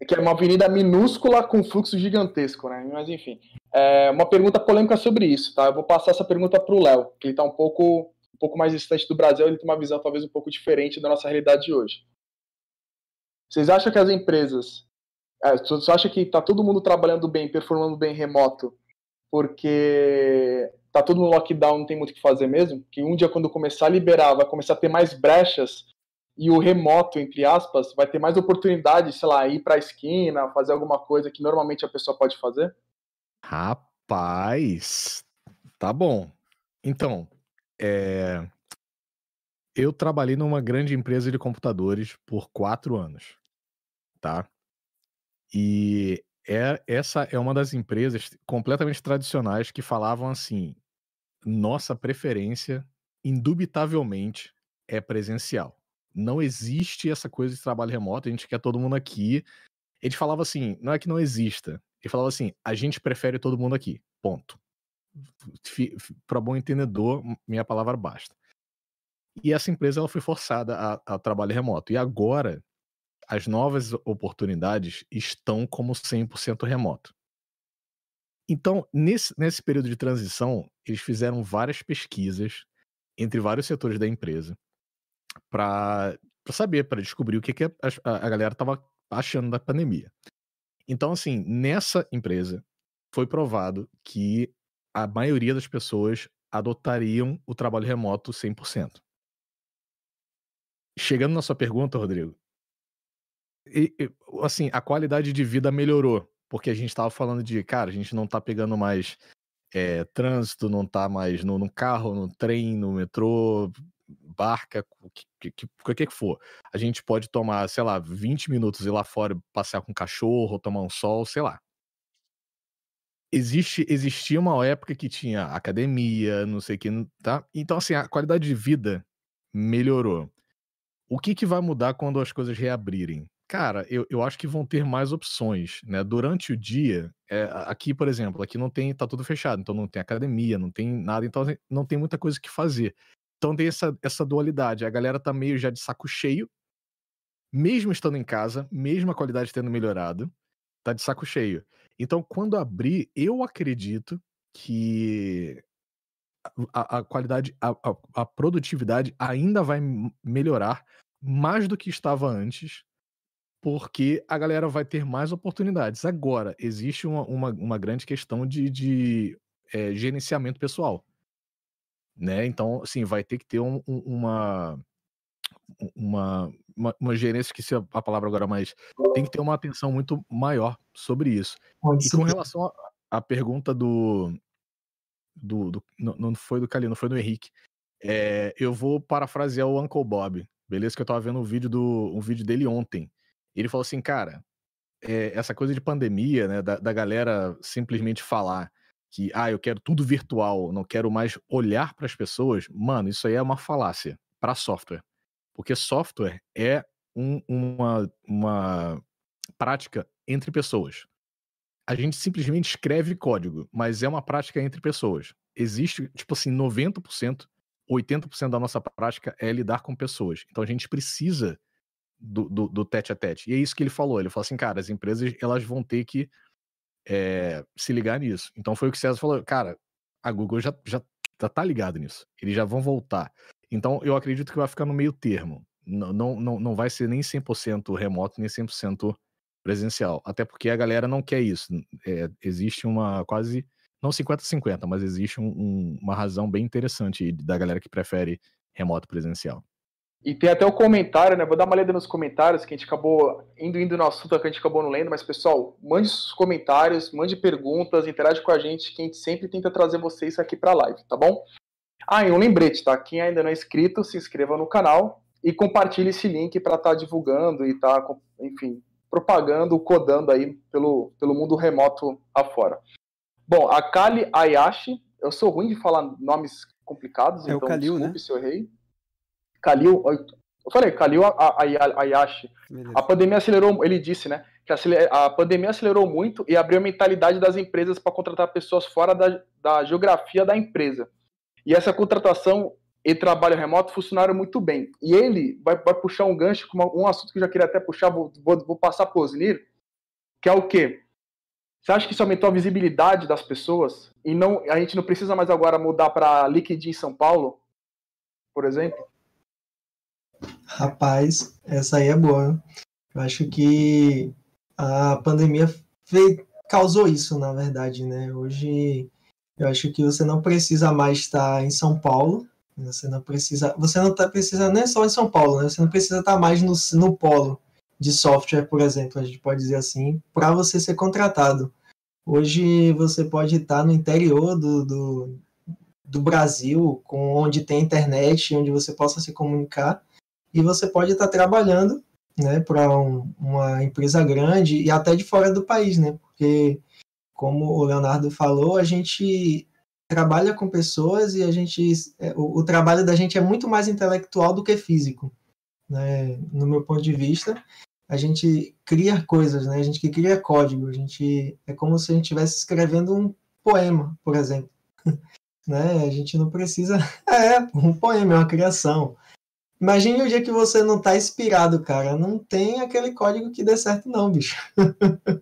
É que é uma avenida minúscula com fluxo gigantesco, né? Mas enfim. É uma pergunta polêmica sobre isso, tá? Eu vou passar essa pergunta para o Léo, que ele está um pouco, um pouco mais distante do Brasil, ele tem uma visão talvez um pouco diferente da nossa realidade de hoje. Vocês acham que as empresas. É, você acha que está todo mundo trabalhando bem, performando bem remoto, porque tá todo no lockdown, não tem muito o que fazer mesmo? Que um dia, quando começar a liberar, vai começar a ter mais brechas e o remoto, entre aspas, vai ter mais oportunidade, sei lá, ir para a esquina, fazer alguma coisa que normalmente a pessoa pode fazer? Rapaz, tá bom. Então, é... eu trabalhei numa grande empresa de computadores por quatro anos, tá? E é, essa é uma das empresas completamente tradicionais que falavam assim: nossa preferência, indubitavelmente, é presencial. Não existe essa coisa de trabalho remoto, a gente quer todo mundo aqui. Ele falava assim: não é que não exista, ele falava assim: a gente prefere todo mundo aqui. Ponto. Para bom entendedor, minha palavra basta. E essa empresa ela foi forçada a, a trabalho remoto. E agora, as novas oportunidades estão como 100% remoto. Então, nesse, nesse período de transição, eles fizeram várias pesquisas entre vários setores da empresa para saber, para descobrir o que, que a, a galera estava achando da pandemia. Então, assim, nessa empresa foi provado que a maioria das pessoas adotariam o trabalho remoto 100%. Chegando na sua pergunta, Rodrigo, e, e, assim, a qualidade de vida melhorou, porque a gente estava falando de, cara, a gente não está pegando mais é, trânsito, não está mais no, no, carro, no trem, no metrô, barca, o que, que, que, que for. A gente pode tomar, sei lá, 20 minutos ir lá fora passear com o cachorro, tomar um sol, sei lá. Existe, existia uma época que tinha academia, não sei o que, tá? Então, assim, a qualidade de vida melhorou. O que, que vai mudar quando as coisas reabrirem? Cara, eu, eu acho que vão ter mais opções, né? Durante o dia, é, aqui, por exemplo, aqui não tem, tá tudo fechado, então não tem academia, não tem nada, então assim, não tem muita coisa que fazer. Então tem essa, essa dualidade. A galera tá meio já de saco cheio, mesmo estando em casa, mesmo a qualidade tendo melhorado, tá de saco cheio. Então, quando abrir, eu acredito que a, a qualidade, a, a, a, produtividade ainda vai melhorar mais do que estava antes, porque a galera vai ter mais oportunidades. Agora, existe uma, uma, uma grande questão de, de é, gerenciamento pessoal né? Então, assim, vai ter que ter um, um, uma, uma, uma, uma gerência, esqueci a, a palavra agora, mas tem que ter uma atenção muito maior sobre isso. Pode E com relação à à pergunta do. do, do não, não foi do Calino, foi do Henrique. É, eu vou parafrasear o Uncle Bob, beleza? Que eu tava vendo um vídeo, do, um vídeo dele ontem. Ele falou assim, cara, é, essa coisa de pandemia, né? Da, da galera simplesmente falar que, ah, eu quero tudo virtual, não quero mais olhar para as pessoas. Mano, isso aí é uma falácia para software. Porque software é um- uma, uma prática entre pessoas. A gente simplesmente escreve código, mas é uma prática entre pessoas. Existe, tipo assim, 90%, 80% da nossa prática é lidar com pessoas. Então a gente precisa do, do, do tete a tete. E é isso que ele falou. Ele falou assim, cara, as empresas elas vão ter que é, se ligar nisso. Então foi o que o César falou, cara, a Google já, já, já tá ligado nisso. Eles já vão voltar. Então eu acredito que vai ficar no meio termo. Não, não, não, não vai ser nem 100% remoto, nem 100% presencial. Até porque a galera não quer isso. É, existe uma quase, não 50-50, mas existe um- um- uma razão bem interessante da galera que prefere remoto presencial. E tem até o comentário, né? Vou dar uma lida nos comentários, que a gente acabou indo indo no assunto que a gente acabou não lendo, mas pessoal, mande os comentários, mande perguntas, interage com a gente, que a gente sempre tenta trazer vocês aqui pra live, tá bom? Ah, e um lembrete, tá? Quem ainda não é inscrito, se inscreva no canal e compartilhe esse link para estar divulgando e tá, enfim, propagando, codando aí pelo, pelo mundo remoto afora. Bom, a Kali Ayashi, eu sou ruim de falar nomes complicados, É o então Kalil, desculpe né? se eu errei. Kalil, eu falei, Kalil Ayashi. A pandemia acelerou, ele disse, né, que a pandemia acelerou muito e abriu a mentalidade das empresas para contratar pessoas fora da, da geografia da empresa. E essa contratação e trabalho remoto funcionaram muito bem. E ele vai, vai puxar um gancho com um assunto que eu já queria até puxar, vou, vou, vou passar para o Osnir, que é o quê? Você acha que isso aumentou a visibilidade das pessoas? E não, a gente não precisa mais agora mudar para LinkedIn São Paulo, por exemplo? Rapaz, essa aí é boa. Eu acho que a pandemia fez- causou isso, na verdade, né? Hoje eu acho que você não precisa mais estar em São Paulo. Você não precisa. Você não tá, precisa nem só em São Paulo, né? Você não precisa estar mais no, no polo de software, por exemplo, a gente pode dizer assim, para você ser contratado. Hoje você pode estar no interior do, do, do Brasil, com onde tem internet, onde você possa se comunicar e você pode estar trabalhando né, para uma empresa grande e até de fora do país, né? Porque, como o Leonardo falou, a gente trabalha com pessoas e a gente é, o, o trabalho da gente é muito mais intelectual do que físico, né? No meu ponto de vista, a gente cria coisas, né? A gente que cria código, a gente é como se a gente estivesse escrevendo um poema, por exemplo, (laughs) né? A gente não precisa (laughs) é um poema, é uma criação. Imagine o dia que você não tá inspirado, cara. Não tem aquele código que dê certo, não, bicho. (laughs)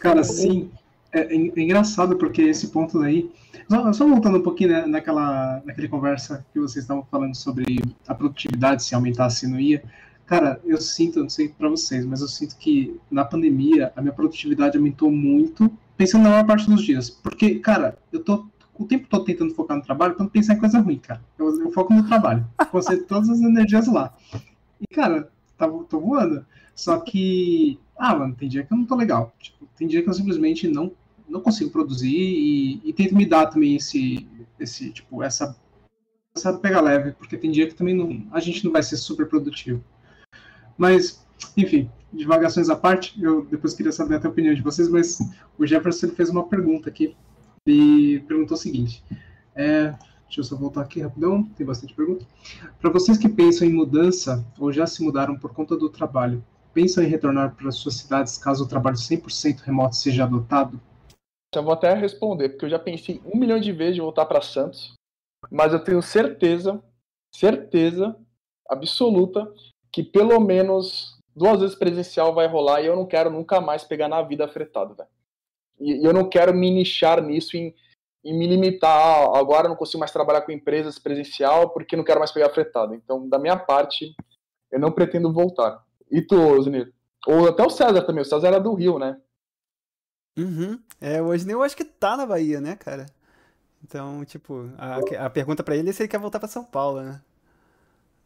Cara, sim, é, é engraçado porque esse ponto aí. Só, só voltando um pouquinho né, naquela, naquela conversa que vocês estavam falando sobre a produtividade, se aumentasse não ia. Cara, eu sinto, não sei pra vocês, mas eu sinto que na pandemia a minha produtividade aumentou muito, pensando na maior parte dos dias. Porque, cara, eu tô o tempo todo tentando focar no trabalho pra pensar em coisa ruim, cara. Eu, eu foco no trabalho, concentro todas as energias lá. E, cara, tá, tô voando. Só que, ah, mano, tem dia que eu não tô legal. Tipo, tem dia que eu simplesmente não, não consigo produzir e, e tento me dar também esse, esse tipo, essa, essa pega leve, porque tem dia que também não, a gente não vai ser super produtivo. Mas, enfim, divagações à parte, eu depois queria saber a opinião de vocês, mas o Jefferson fez uma pergunta aqui e perguntou o seguinte: é, deixa eu só voltar aqui rapidão, tem bastante pergunta. Para vocês que pensam em mudança ou já se mudaram por conta do trabalho, pensam em retornar para suas cidades caso o trabalho 100% remoto seja adotado? Já vou até responder, porque eu já pensei um milhão de vezes de voltar para Santos, mas eu tenho certeza, certeza absoluta, que pelo menos duas vezes presencial vai rolar e eu não quero nunca mais pegar na vida fretado, velho. E, eu não quero me nichar nisso em, em me limitar. ah, agora eu não consigo mais trabalhar com empresas presencial porque não quero mais pegar fretado. Então, da minha parte, eu não pretendo voltar. E tu, Zinir? Ou até o César também. O César era do Rio, né? Uhum. É, hoje nem eu acho que tá na Bahia, né, cara? Então, tipo, a, a pergunta pra ele é se ele quer voltar pra São Paulo, né?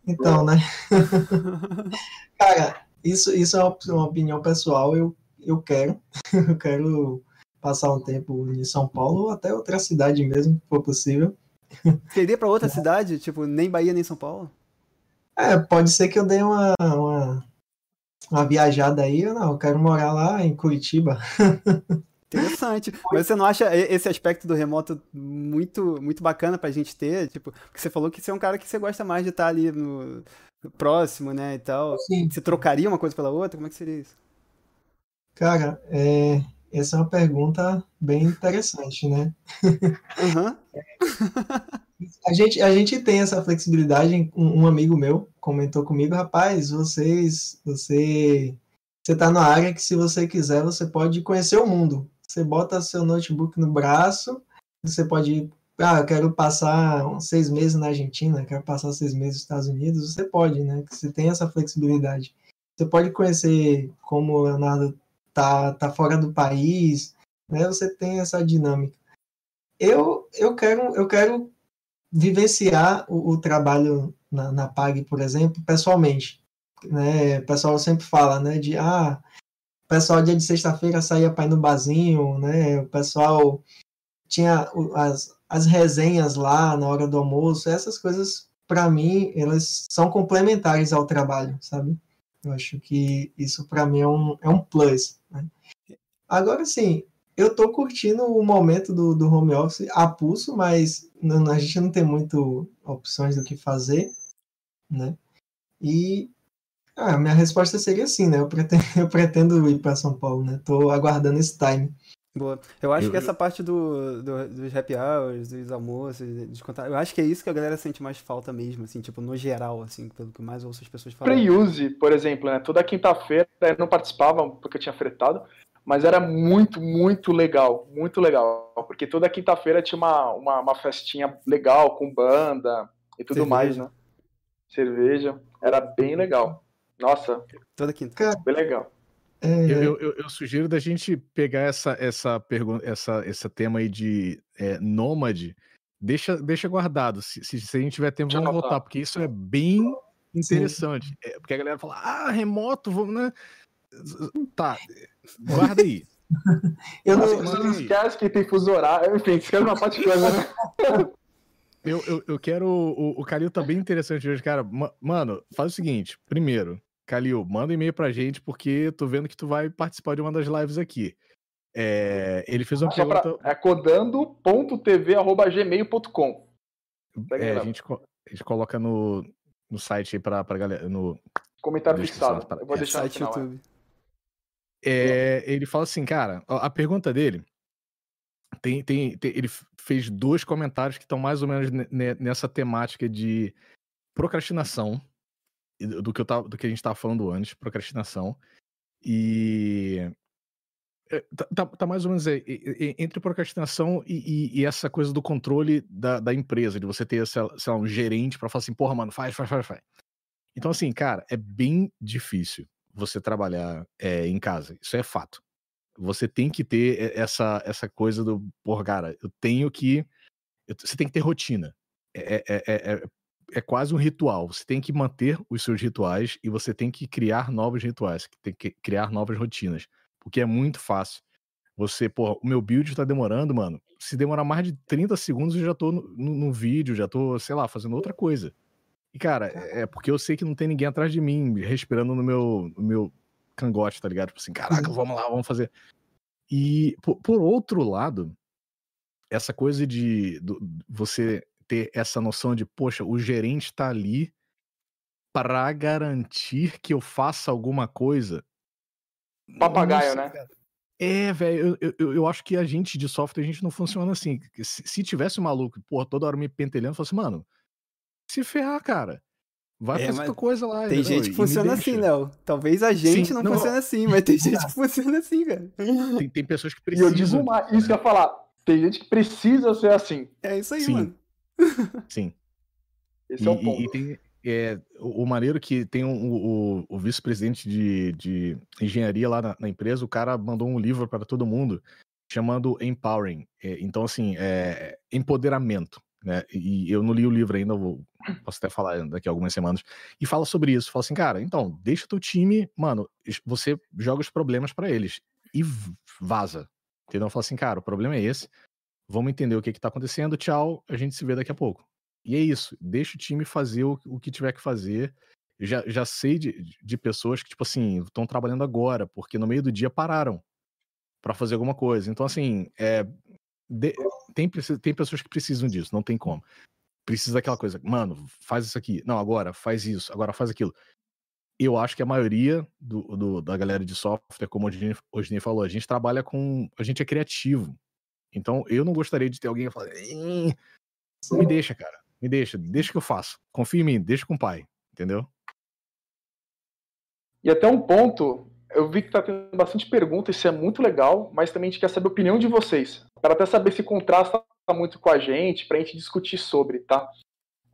Então, né? (laughs) Cara, isso, isso é uma opinião pessoal. Eu, eu quero. (laughs) Eu quero passar um tempo em São Paulo ou até outra cidade mesmo, se for possível. Queria para outra (laughs) cidade? Tipo, nem Bahia nem São Paulo? É, pode ser que eu dê uma, uma, uma viajada aí. Eu não, eu quero morar lá em Curitiba. (laughs) Interessante. Mas você não acha esse aspecto do remoto muito muito bacana pra gente ter? Tipo, porque você falou que você é um cara que você gosta mais de estar ali no, próximo, né, e tal. Sim. Você trocaria uma coisa pela outra? Como é que seria isso? Cara, é, essa é uma pergunta bem interessante, né? Uhum. a, gente, a gente tem essa flexibilidade. Um, um, amigo meu comentou comigo, rapaz, vocês, você, você tá na área que se você quiser, você pode conhecer o mundo. Você bota seu notebook no braço, você pode ir, ah, eu quero passar seis meses na Argentina, quero passar seis meses nos Estados Unidos, você pode, né? Você tem essa flexibilidade. Você pode conhecer como o Leonardo tá, tá fora do país, né? Você tem essa dinâmica. Eu, eu quero eu quero vivenciar o, o trabalho na, na PAG, por exemplo, pessoalmente. Né? O pessoal sempre fala, né, de ah, pessoal dia de sexta-feira saía para ir no barzinho, né? O pessoal tinha as, as resenhas lá na hora do almoço, essas coisas para mim elas são complementares ao trabalho, sabe? Eu acho que isso para mim é um, é um plus. Né? Agora sim, eu tô curtindo o momento do, do home office a pulso, mas não, a gente não tem muito opções do que fazer, né? E ah, minha resposta seria sim, né? Eu pretendo, (laughs) eu pretendo ir para São Paulo, né? Tô aguardando esse time. Boa. Eu acho eu, que essa parte do, do, dos happy hours, dos almoços, de contar, eu acho que é isso que a galera sente mais falta mesmo, assim, tipo, no geral, assim, pelo que mais ouço as pessoas falam. Pre-use, por exemplo, né? Toda quinta-feira eu não participava porque eu tinha fretado, mas era muito, muito legal, muito legal, porque toda quinta-feira tinha uma, uma, uma, festinha legal com banda e tudo Cerveja. mais, né? Cerveja, era bem legal. Nossa. Toda quinta. Bem legal. É... Eu, eu, eu, sugiro da gente pegar essa, essa pergunta, essa, esse tema aí de é, nômade, deixa, deixa guardado. Se, se, se a gente tiver tempo, deixa vamos voltar, porque isso é bem interessante. É, porque a galera fala, ah, remoto, vamos, né? Tá, guarda (laughs) aí. eu não, não esquece que tem fuso horário, (laughs) enfim, esquece uma parte de coisa, né? Eu, eu, eu quero. O, o Calil tá bem interessante hoje, cara. Mano, faz o seguinte: primeiro, Calil, manda um e-mail pra gente, porque tô vendo que tu vai participar de uma das lives aqui. É, ele fez uma Só pergunta. Pra, é codando.tv.gmail.com. É, a gente, a gente coloca no, no site aí pra, pra galera. No comentário fixado. Eu vou é, deixar site no final, YouTube. É, ele fala assim, cara, a pergunta dele tem, tem, tem, ele fez dois comentários que estão mais ou menos nessa temática de procrastinação do que, eu tava, do que a gente estava falando antes, procrastinação. E é, tá, tá, tá, mais ou menos é, entre procrastinação e, e, e, essa coisa do controle da, da empresa, de você ter, sei lá, um gerente para falar assim, porra, mano, faz, faz, faz, faz. Então, assim, cara, é bem difícil você trabalhar é, em casa. Isso é fato. Você tem que ter essa, essa coisa do, porra, cara, eu tenho que. Eu, você tem que ter rotina. É, é, é, é, quase um ritual. Você tem que manter os seus rituais e você tem que criar novos rituais, tem que criar novas rotinas. Porque é muito fácil. Você, porra, o meu build tá demorando, mano. Se demorar mais de 30 segundos, eu já tô no, no, no vídeo, já tô, sei lá, fazendo outra coisa. E, cara, é porque eu sei que não tem ninguém atrás de mim, respirando no meu, no meu cangote, tá ligado? Tipo assim, caraca, uhum. vamos lá, vamos fazer. E, por, por outro lado, essa coisa de, de você ter essa noção de, poxa, o gerente tá ali para garantir que eu faça alguma coisa. Papagaio, né? É, velho, eu, eu, eu, acho que a gente de software, a gente não funciona assim. Se, se tivesse um maluco, porra, toda hora me pentelhando, eu falo assim, mano, se ferrar, cara. Vai é, fazer tua coisa lá. Tem gente que funciona assim, Léo. Talvez a gente Sim, não, não, funcione assim, mas tem gente que (laughs) funciona assim, cara. Tem, tem pessoas que precisam. E eu digo mais, isso que eu ia falar. Tem gente que precisa ser assim. É isso aí, Sim. mano. Sim. Esse e, é o ponto. E, tem, é, o, o maneiro que tem um, o, o vice-presidente de, de engenharia lá na, na, empresa, o cara mandou um livro para todo mundo chamando Empowering. É, então, assim, é, empoderamento. né? E eu não li o livro ainda, vou, posso até falar daqui a algumas semanas. E fala sobre isso. Fala assim, cara, então, deixa teu time, mano, você joga os problemas para eles e vaza. Entendeu? Fala assim, cara, o problema é esse. Vamos entender o que, que tá acontecendo. Tchau, a gente se vê daqui a pouco. E é isso. Deixa o time fazer o, o que tiver que fazer. Já, já sei de, de pessoas que, tipo assim, estão trabalhando agora, porque no meio do dia pararam para fazer alguma coisa. Então, assim, é, de, tem, tem pessoas que precisam disso, não tem como. Precisa daquela coisa, mano, faz isso aqui. Não, agora faz isso, agora faz aquilo. Eu acho que a maioria do, do da galera de software, como o Osni falou, a gente trabalha com. A gente é criativo. Então, eu não gostaria de ter alguém que fala. Me deixa, cara. Me deixa. Deixa que eu faço. Confia em mim. Deixa com o pai. Entendeu? E até um ponto, eu vi que está tendo bastante perguntas, isso é muito legal, mas também a gente quer saber a opinião de vocês, para até saber se contrasta muito com a gente, para a gente discutir sobre, tá?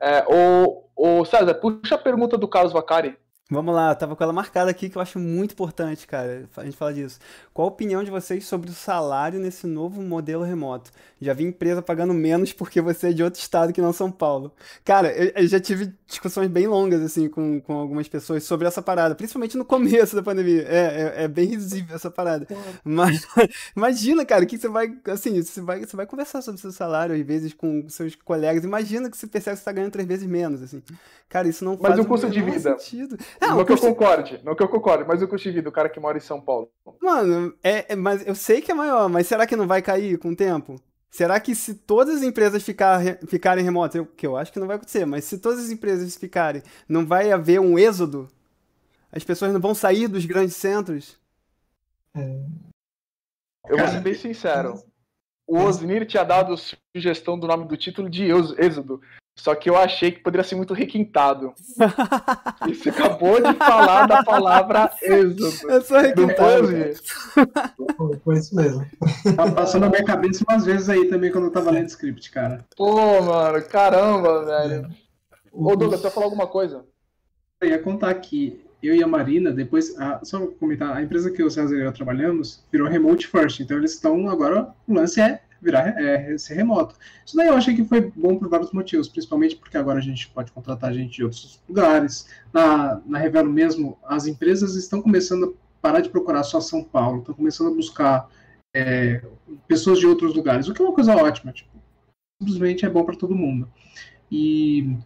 É, o, o César, puxa a pergunta do Carlos Vacari. Vamos lá, eu tava com ela marcada aqui que eu acho muito importante, cara, a gente falar disso. Qual a opinião de vocês sobre o salário nesse novo modelo remoto? Já vi empresa pagando menos porque você é de outro estado que não São Paulo. Cara, eu, eu já tive discussões bem longas, assim, com, com algumas pessoas sobre essa parada, principalmente no começo da pandemia. É, é, é bem risível essa parada. Mas (laughs) imagina, cara, que você vai, assim, você vai, você vai conversar sobre o seu salário, às vezes, com seus colegas. Imagina que você percebe que você tá ganhando três vezes menos, assim. Cara, isso não mas faz o custo de vida. sentido. Não, não que custo... eu concorde, não que eu concorde, mas o custo de vida do cara que mora em São Paulo. Mano, é, é, mas eu sei que é maior, mas será que não vai cair com o tempo? Será que se todas as empresas ficar, ficarem remotas, eu, que eu acho que não vai acontecer, mas se todas as empresas ficarem, não vai haver um êxodo? As pessoas não vão sair dos grandes centros? É... Eu vou ser bem sincero. O Osnir tinha dado sugestão do nome do título de Êxodo. Só que eu achei que poderia ser muito requintado. (laughs) e você acabou de falar da palavra êxodo. (laughs) Eu sou requintado. Foi isso mesmo. Tá passando na minha cabeça umas vezes aí também quando eu tava lendo script, cara. Pô, mano, caramba, velho. Ô, Douglas, você vai falar alguma coisa? Eu ia contar que eu e a Marina, depois, a, só comentar, a empresa que o César e eu trabalhamos virou remote first, então eles estão agora, o lance é virar é, ser remoto. Isso daí eu achei que foi bom por vários motivos, principalmente porque agora a gente pode contratar gente de outros lugares. Na, na Revelo mesmo, as empresas estão começando a parar de procurar só São Paulo, estão começando a buscar é, pessoas de outros lugares, o que é uma coisa ótima, tipo, simplesmente é bom para todo mundo. E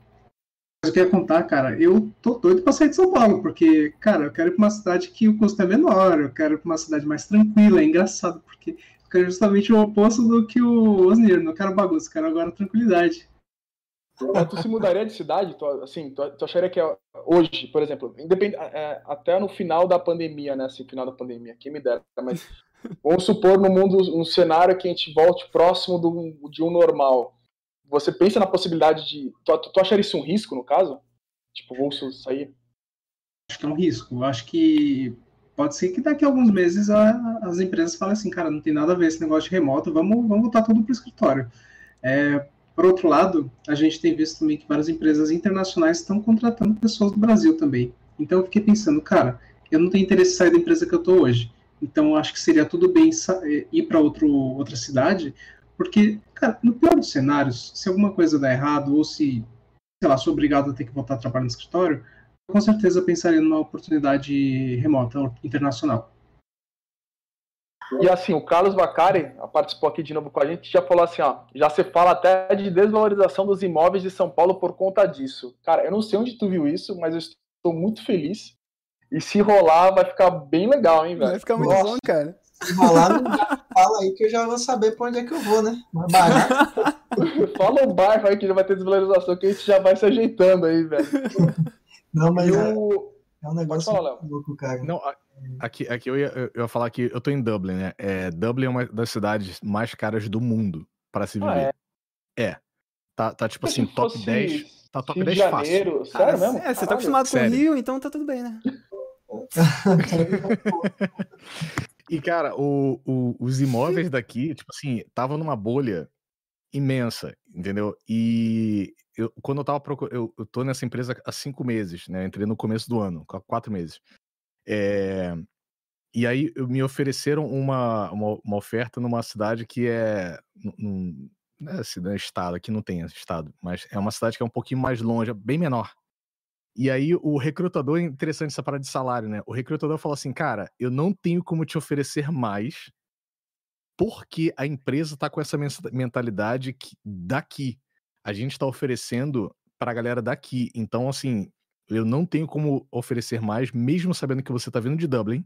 eu queria contar, cara, eu tô doido para sair de São Paulo, porque, cara, eu quero ir para uma cidade que o custo é menor, eu quero ir para uma cidade mais tranquila, é engraçado, porque que é justamente o oposto do que o Osnir. Não quero bagunça, quero agora tranquilidade. Tu se mudaria de cidade? Tu, assim, tu, tu acharia que é hoje, por exemplo, independ, é, até no final da pandemia, né? Assim, final da pandemia, quem me dera, mas (laughs) vamos supor no mundo, um cenário que a gente volte próximo do, de um normal. Você pensa na possibilidade de. Tu, tu acharia isso um risco, no caso? Tipo, vou sair? Acho que é um risco. Acho que pode ser que daqui a alguns meses a, as empresas falem assim, cara, não tem nada a ver esse negócio de remoto, vamos, vamos voltar tudo para o escritório. É, por outro lado, a gente tem visto também que várias empresas internacionais estão contratando pessoas do Brasil também. Então eu fiquei pensando, cara, eu não tenho interesse em sair da empresa que eu estou hoje. Então acho que seria tudo bem é, ir para outra cidade, porque, cara, no pior dos cenários, se alguma coisa der errado ou se, sei lá, sou obrigado a ter que voltar a trabalhar no escritório, com certeza pensaria numa oportunidade remota, internacional. E assim, o Carlos Bacari participou aqui de novo com a gente, já falou assim, ó, já se fala até de desvalorização dos imóveis de São Paulo por conta disso. Cara, eu não sei onde tu viu isso, mas eu estou muito feliz. E se rolar, vai ficar bem legal, hein, velho? Vai ficar muito Nossa. bom, cara. Se rolar, fala aí que eu já vou saber pra onde é que eu vou, né? (laughs) fala o bairro aí que já vai ter desvalorização, que a gente já vai se ajeitando aí, velho. (laughs) Não, mas eu... é um negócio falar, louco, cara. Não, aqui, aqui eu, ia, eu ia falar que eu tô em Dublin, né? É, Dublin é uma das cidades mais caras do mundo para se viver. Ah, é? é. Tá, tá tipo assim, top 10. Tá top Rio 10 Janeiro, fácil. Sério ah, mesmo? É, você tá acostumado Sério. com o Rio, então tá tudo bem, né? e, cara, o, o, os imóveis daqui, tipo assim, estavam numa bolha imensa, entendeu? E eu, quando eu tava procurando, eu, eu tô nessa empresa há cinco meses, né? Entrei no começo do ano, quatro meses. É, e aí me ofereceram uma, uma, uma, oferta numa cidade que é. Num, né, cidade, estado, aqui não tem estado, mas é uma cidade que é um pouquinho mais longe, bem menor. E aí o recrutador, é interessante essa parada de salário, né? O recrutador falou assim, cara, eu não tenho como te oferecer mais porque a empresa tá com essa mentalidade que daqui. A gente tá oferecendo pra galera daqui. Então, assim, eu não tenho como oferecer mais, mesmo sabendo que você tá vindo de Dublin,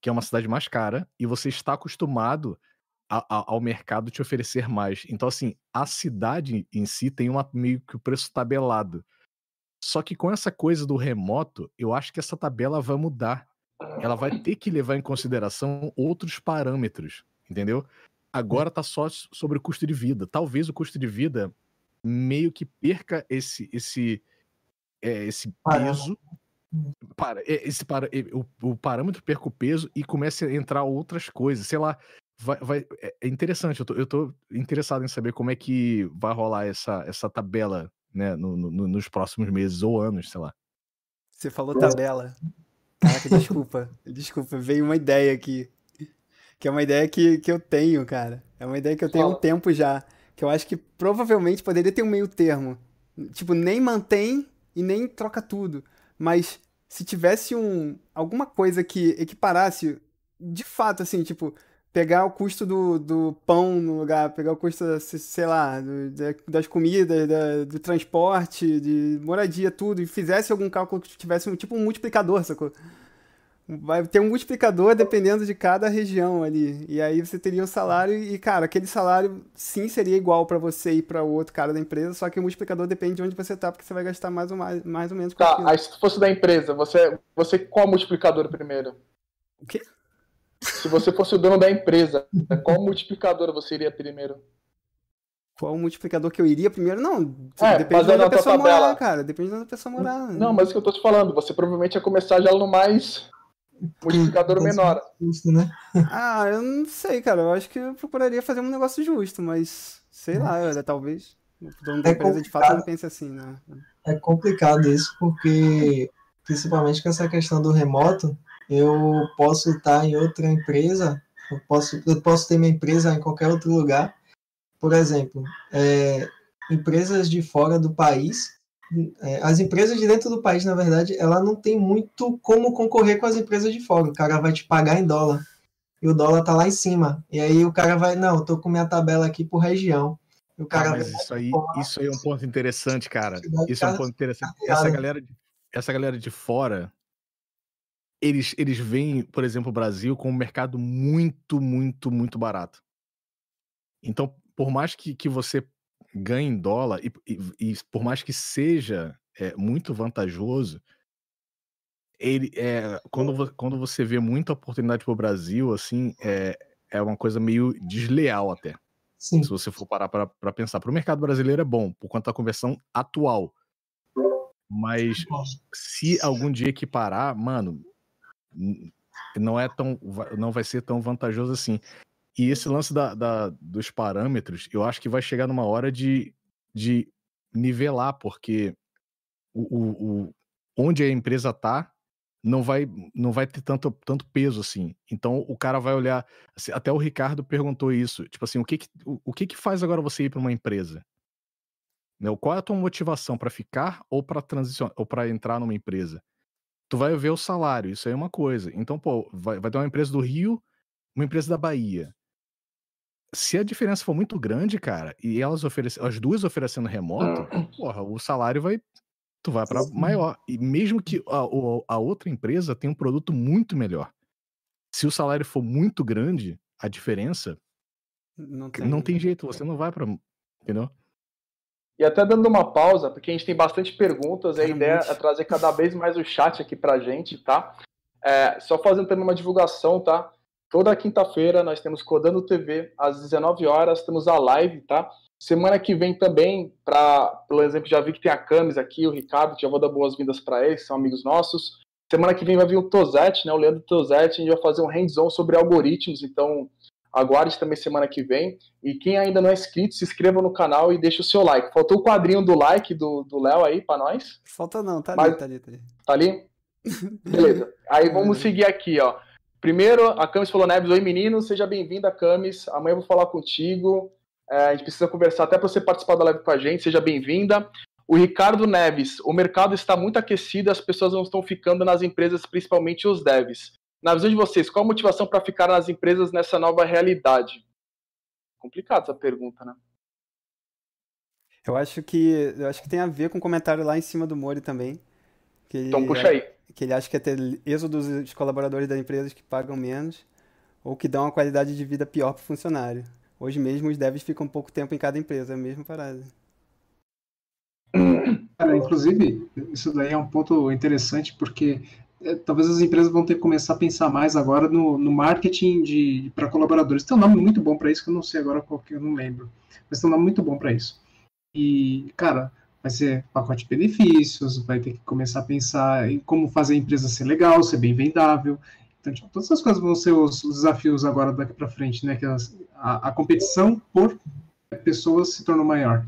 que é uma cidade mais cara, e você está acostumado a, a, ao mercado te oferecer mais. Então, assim, a cidade em si tem uma, meio que o preço tabelado. Só que com essa coisa do remoto, eu acho que essa tabela vai mudar. Ela vai (laughs) ter que levar em consideração outros parâmetros, entendeu? Agora tá só sobre o custo de vida. Talvez o custo de vida meio que perca esse esse é, esse peso para esse para o, o parâmetro perca o peso e comece a entrar outras coisas, sei lá, vai, vai é, é interessante, eu tô, eu tô interessado em saber como é que vai rolar essa, essa tabela né, no, no, nos próximos meses ou anos, sei lá. Você falou tabela. Caraca, desculpa. (laughs) desculpa, veio uma ideia aqui. Que é uma ideia que, que eu tenho, cara. É uma ideia que eu tenho há um tempo já. Que eu acho que provavelmente poderia ter um meio termo. Tipo, nem mantém e nem troca tudo. Mas se tivesse um alguma coisa que equiparasse, de fato, assim, tipo, pegar o custo do, do pão no lugar, pegar o custo, sei lá, do, das comidas, da, do transporte, de moradia, tudo, e fizesse algum cálculo que tivesse um tipo um multiplicador, sacou? Vai ter um multiplicador dependendo de cada região ali. E aí você teria um salário e, cara, aquele salário sim seria igual para você e para o outro cara da empresa, só que o multiplicador depende de onde você tá, porque você vai gastar mais ou, mais, mais ou menos Tá, aí se fosse da empresa, você, você qual multiplicador primeiro? O quê? Se você fosse o dono da empresa, qual multiplicador você iria primeiro? Qual multiplicador que eu iria primeiro? Não, é, depende de onde a pessoa morar, cara. Depende de onde a pessoa morar. Não, mas o que eu tô te falando, você provavelmente ia começar já no mais multiplicador menor. Justo, né? (laughs) Ah, eu não sei, cara. Eu acho que eu procuraria fazer um negócio justo, mas sei lá, eu, talvez o dono da é empresa de fato não pense assim, né? É complicado isso, porque principalmente com essa questão do remoto, eu posso estar em outra empresa, eu posso, eu posso ter minha empresa em qualquer outro lugar. Por exemplo, é, empresas de fora do país, as empresas de dentro do país, na verdade, ela não tem muito como concorrer com as empresas de fora. O cara vai te pagar em dólar e o dólar tá lá em cima. E aí o cara vai, não, eu tô com minha tabela aqui por região. o cara ah, mas vai, isso aí, isso aí é um ponto interessante, cara. Isso é um ponto interessante. Essa galera, essa galera de fora, eles, eles veem, por exemplo, o Brasil como um mercado muito, muito, muito barato. Então, por mais que, que você ganhe em dólar, e, e, e por mais que seja é, muito vantajoso, ele é, quando, quando você vê muita oportunidade para o Brasil, assim, é, é uma coisa meio desleal até. Sim. Se você for parar para pensar. Para o mercado brasileiro é bom, por conta da conversão atual. Mas se algum dia equiparar, mano, não é tão não vai ser tão vantajoso assim. E esse lance da, da, dos parâmetros, eu acho que vai chegar numa hora de, de nivelar, porque o, o, o onde a empresa tá não vai não vai ter tanto, tanto peso assim. Então o cara vai olhar, assim, até o Ricardo perguntou isso, tipo assim, o que que, o, o que, que faz agora você ir para uma empresa? Né, qual é a tua motivação para ficar ou para transicionar ou para entrar numa empresa? tu vai ver o salário, isso aí é uma coisa. Então, pô, vai, vai ter uma empresa do Rio, uma empresa da Bahia. Se a diferença for muito grande, cara, e elas oferecem, as duas oferecendo remoto, porra, o salário vai. Tu vai para maior. E mesmo que a, a outra empresa tenha um produto muito melhor. Se o salário for muito grande, a diferença. Não tem, não tem jeito, você não vai para. Entendeu? E até dando uma pausa, porque a gente tem bastante perguntas, e a ideia é trazer cada vez mais o chat aqui pra gente, tá? É, só fazendo também uma divulgação, tá? Toda quinta-feira nós temos Codando TV, às 19 horas, temos a live, tá? Semana que vem também, para, pelo exemplo, já vi que tem a Camis aqui, o Ricardo, já vou dar boas-vindas para eles, são amigos nossos. Semana que vem vai vir o Tozete, né? O Leandro Tozete, a gente vai fazer um hands-on sobre algoritmos, então Aguarde também semana que vem. E quem ainda não é inscrito, se inscreva no canal e deixe o seu like. Faltou o quadrinho do like do Léo aí para nós? Falta não, tá Mas... ali, tá ali, tá ali. Tá ali? (laughs) Beleza. Aí vamos seguir aqui, ó. Primeiro, a Camis falou, Neves, oi menino, seja bem-vinda, Camis. Amanhã eu vou falar contigo. É, a gente precisa conversar até para você participar da live com a gente. Seja bem-vinda. O Ricardo Neves, o mercado está muito aquecido, as pessoas não estão ficando nas empresas, principalmente os devs. Na visão de vocês, qual a motivação para ficar nas empresas nessa nova realidade? Complicada essa pergunta, né? Eu acho que eu acho que tem a ver com o comentário lá em cima do Mori também. Então puxa aí. Que ele acha que é ter êxodo dos colaboradores das empresas que pagam menos ou que dão uma qualidade de vida pior para o funcionário. Hoje mesmo os devs ficam pouco tempo em cada empresa, é a mesma parada. (clears throat) Cara, inclusive, isso daí é um ponto interessante porque é, talvez as empresas vão ter que começar a pensar mais agora no, no marketing para colaboradores. Tem um nome muito bom para isso que eu não sei agora qual que eu não lembro, mas tem um nome muito bom para isso. E, cara, vai ser pacote de benefícios, vai ter que começar a pensar em como fazer a empresa ser legal, ser bem vendável. Então, tipo, todas essas coisas vão ser os, os desafios agora daqui para frente, né? Que as, a, a competição por pessoas se tornou maior.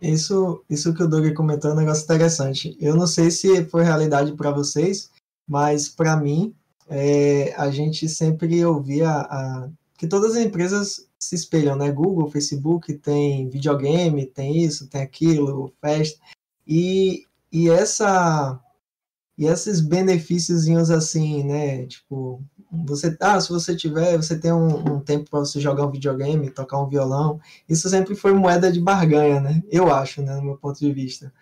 Isso, isso que o Doug comentou é um negócio interessante. Eu não sei se foi realidade para vocês, mas para mim, é, a gente sempre ouvia a, que todas as empresas se espelham, né? Google, Facebook tem videogame, tem isso, tem aquilo, festa. E, e essa e esses benefícios assim, né? Tipo, você, ah, se você tiver, você tem um, um tempo para você jogar um videogame, tocar um violão, isso sempre foi moeda de barganha, né? Eu acho, né, no meu ponto de vista.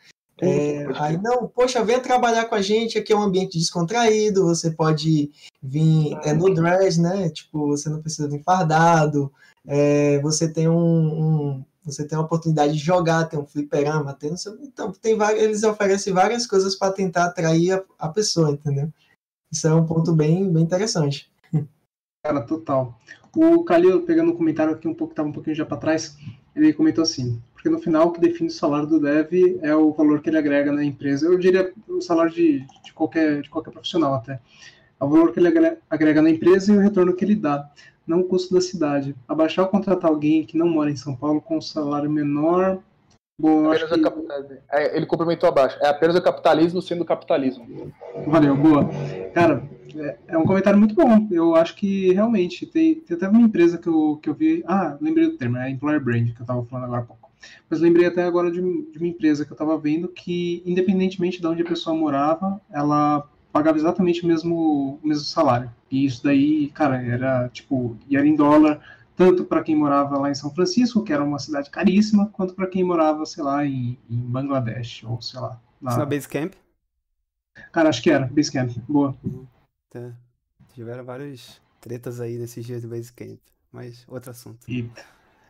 É, aí, não, poxa, venha trabalhar com a gente, aqui é um ambiente descontraído, você pode vir é, no dress, né? Tipo, você não precisa vir fardado, é, você tem um, um, você tem a oportunidade de jogar, tem um fliperama, tem, então tem várias, eles oferecem várias coisas para tentar atrair a, a pessoa, entendeu? Isso é um ponto bem, bem interessante. Cara, total. O Calil, pegando um comentário aqui um pouco, estava um pouquinho já para trás, ele comentou assim, porque no final o que define o salário do dev é o valor que ele agrega na empresa. Eu diria o salário de, de, qualquer, de qualquer profissional até. É o valor que ele agrega na empresa e o retorno que ele dá, não o custo da cidade. Abaixar ou contratar alguém que não mora em São Paulo com um salário menor Bom, que... é, ele complementou abaixo. É apenas o capitalismo sendo capitalismo. Valeu, boa. Cara, é, é, um comentário muito bom. Eu acho que realmente tem, tem até uma empresa que eu, que eu vi. Ah, lembrei do termo, é a Employer Brand, que eu estava falando agora há pouco. Mas lembrei até agora de, de uma empresa que eu estava vendo que, independentemente de onde a pessoa morava, ela pagava exatamente o mesmo, o mesmo salário. E isso daí, cara, era tipo, e era em dólar tanto para quem morava lá em São Francisco, que era uma cidade caríssima, quanto para quem morava, sei lá, em, em Bangladesh, ou sei lá. Na... na Basecamp? Cara, acho que era, Basecamp, boa. Uhum. Tá. Tiveram várias tretas aí nesses dias do Basecamp, mas outro assunto. E...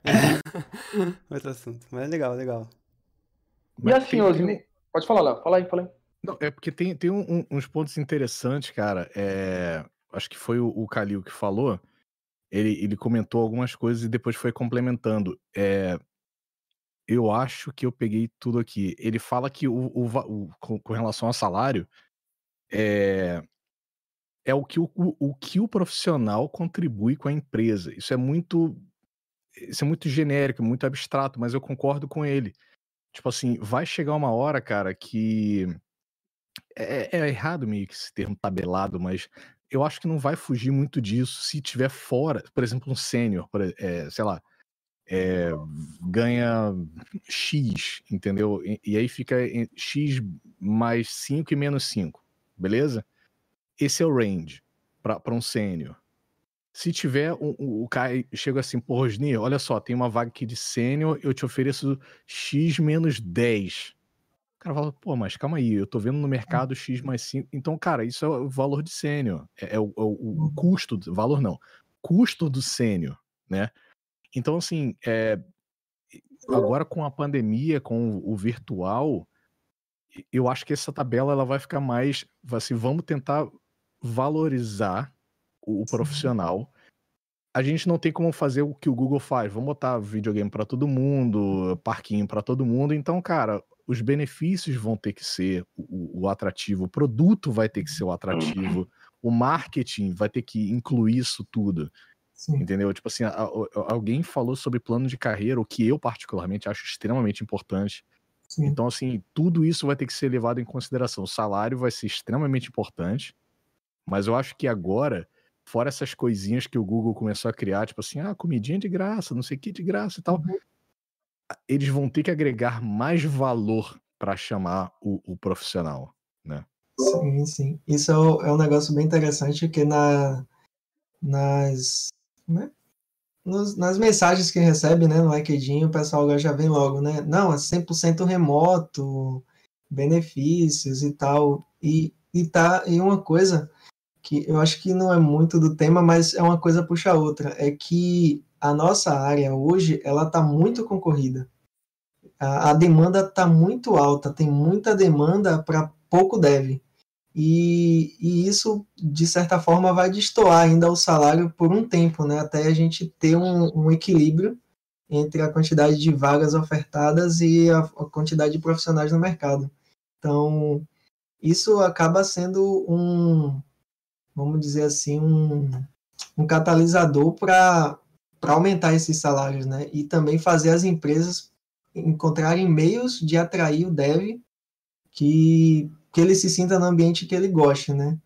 (laughs) outro assunto, mas é legal, legal. E assim, Osni, pode falar, Léo, fala aí, fala aí. Não, é porque tem, tem um, uns pontos interessantes, cara. É, acho que foi o, o Calil que falou ele, ele comentou algumas coisas e depois foi complementando. É, eu acho que eu peguei tudo aqui. Ele fala que o, o, o com, com, relação ao salário é, é o, que o, o, que o profissional contribui com a empresa. Isso é muito isso é muito genérico, muito abstrato, mas eu concordo com ele. Tipo assim, vai chegar uma hora, cara, que é, é errado meio que esse termo tabelado, mas eu acho que não vai fugir muito disso se tiver fora, por exemplo, um sênior, é, sei lá, é, ganha X, entendeu? E, e aí fica X mais 5 e menos 5, beleza? Esse é o range para um sênior. Se tiver o cara chega assim, pô, Rosni, olha só, tem uma vaga aqui de sênior, eu te ofereço X menos 10 cara fala, pô, mas calma aí, eu tô vendo no hum. mercado X mais 5. Então, cara, isso é o valor de sênior. É, é, o, é o, o, uhum. custo, valor não, custo do sênior, né? Então, assim, é, agora com a pandemia, com o virtual, eu acho que essa tabela ela vai ficar mais, assim, vamos tentar valorizar o, o profissional. A gente não tem como fazer o que o Google faz. Vamos botar videogame para todo mundo, parquinho para todo mundo. Então, cara, os benefícios vão ter que ser o, o, atrativo, o produto vai ter que ser o atrativo, o marketing vai ter que incluir isso tudo. Sim. Entendeu? Tipo assim, a, a, alguém falou sobre plano de carreira, o que eu particularmente acho extremamente importante. Sim. Então, assim, tudo isso vai ter que ser levado em consideração. O salário vai ser extremamente importante, mas eu acho que agora, fora essas coisinhas que o Google começou a criar, tipo assim, ah, comidinha de graça, não sei o que de graça e tal. Uhum eles vão ter que agregar mais valor para chamar o, o, profissional, né? Sim, sim. Isso é, é um negócio bem interessante que na, nas, né? Nos, nas mensagens que recebe, né, no LinkedIn, o pessoal já vem logo, né? Não, é 100% remoto, benefícios e tal. E, e tá, e uma coisa que eu acho que não é muito do tema, mas é uma coisa puxa a outra, é que a nossa área hoje, ela tá muito concorrida. A, a demanda tá muito alta, tem muita demanda para pouco deve. E, e, isso, de certa forma, vai destoar ainda o salário por um tempo, né? até a gente ter um, um equilíbrio entre a quantidade de vagas ofertadas e a, a, quantidade de profissionais no mercado. Então, isso acaba sendo um, vamos dizer assim, um, um catalisador para aumentar esses salários, né? E também fazer as empresas encontrarem meios de atrair o dev que que ele se sinta no ambiente que ele goste, né?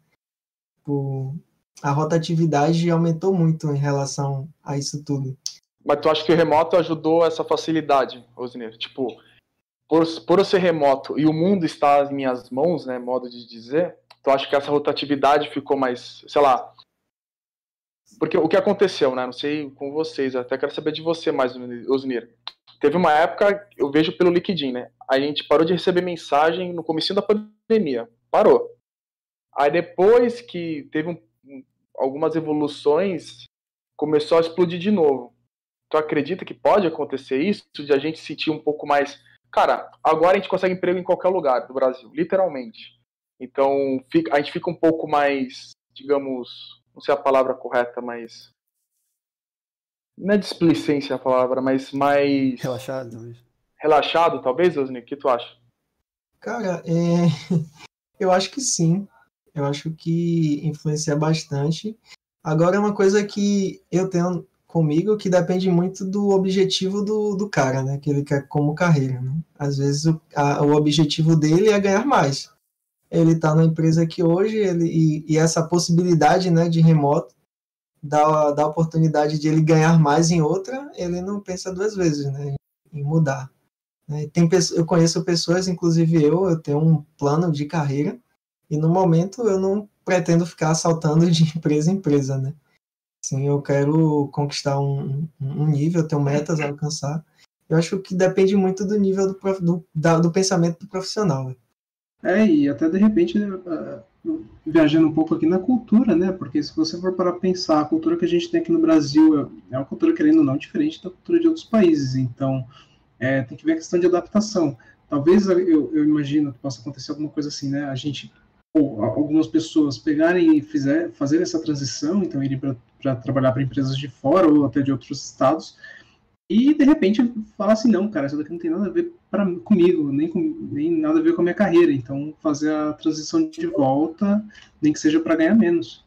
O, a rotatividade aumentou muito em relação a isso tudo. Mas tu acha que o remoto ajudou essa facilidade, Osnir? Tipo, por, por eu ser remoto e o mundo está às minhas mãos, né, modo de dizer, tu acha que essa rotatividade ficou mais, sei lá, porque o que aconteceu, né, não sei com vocês, até quero saber de você mais, Osnir. Teve uma época, eu vejo pelo LinkedIn, né, a gente parou de receber mensagem no começo da pandemia. Parou. Aí depois que teve um, algumas evoluções, começou a explodir de novo. Tu acredita que pode acontecer isso? De a gente sentir um pouco mais. Cara, agora a gente consegue emprego em qualquer lugar do Brasil, literalmente. Então a gente fica um pouco mais, digamos, não sei a palavra correta, mas. Não é displicência a palavra, mas mais. Relaxado. Relaxado, talvez, Osni? O que tu acha? Cara, é... (laughs) eu acho que sim. Eu acho que influencia bastante. Agora, é uma coisa que eu tenho comigo que depende muito do objetivo do, do cara, né? Que ele quer como carreira, né? Às vezes o, a, o objetivo dele é ganhar mais. Ele está na empresa aqui hoje ele, e, e, essa possibilidade né, de remoto dá, dá a oportunidade de ele ganhar mais em outra, ele não pensa duas vezes né, em mudar. Né? Tem, eu conheço pessoas, inclusive eu, eu tenho um plano de carreira e no momento eu não pretendo ficar saltando de (laughs) empresa em empresa, né? Sim, eu quero conquistar um, um nível, tenho metas a alcançar. Eu acho que depende muito do nível do, do, da, do pensamento do profissional. Né? É, e até de repente uh, viajando um pouco aqui na cultura, né? Porque se você for para pensar, a cultura que a gente tem aqui no Brasil é uma cultura, querendo ou não, diferente da cultura de outros países. Então, é, tem que ver a questão de adaptação. Talvez eu, eu, imagino que possa acontecer alguma coisa assim, né? A gente, ou algumas pessoas pegarem e fizer, fazer essa transição, então irem para trabalhar para empresas de fora ou até de outros estados, e de repente falar assim: não, cara, isso daqui não tem nada a ver pra, comigo, nem, com, nem nada a ver com a minha carreira, então fazer a transição de volta, nem que seja para ganhar menos.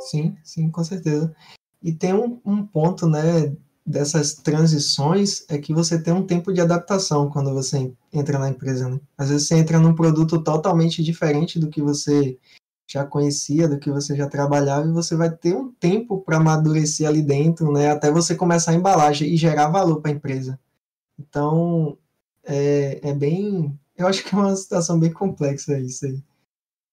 Sim, sim, com certeza. E tem um, um ponto, né, dessas transições é que você tem um tempo de adaptação quando você entra na empresa, né? Às vezes você entra num produto totalmente diferente do que você já conhecia, do que você já trabalhava, e você vai ter um tempo para amadurecer ali dentro, né? Até você começar a embalagem e gerar valor para a empresa. Então, é, é bem. Eu acho que é uma situação bem complexa isso aí.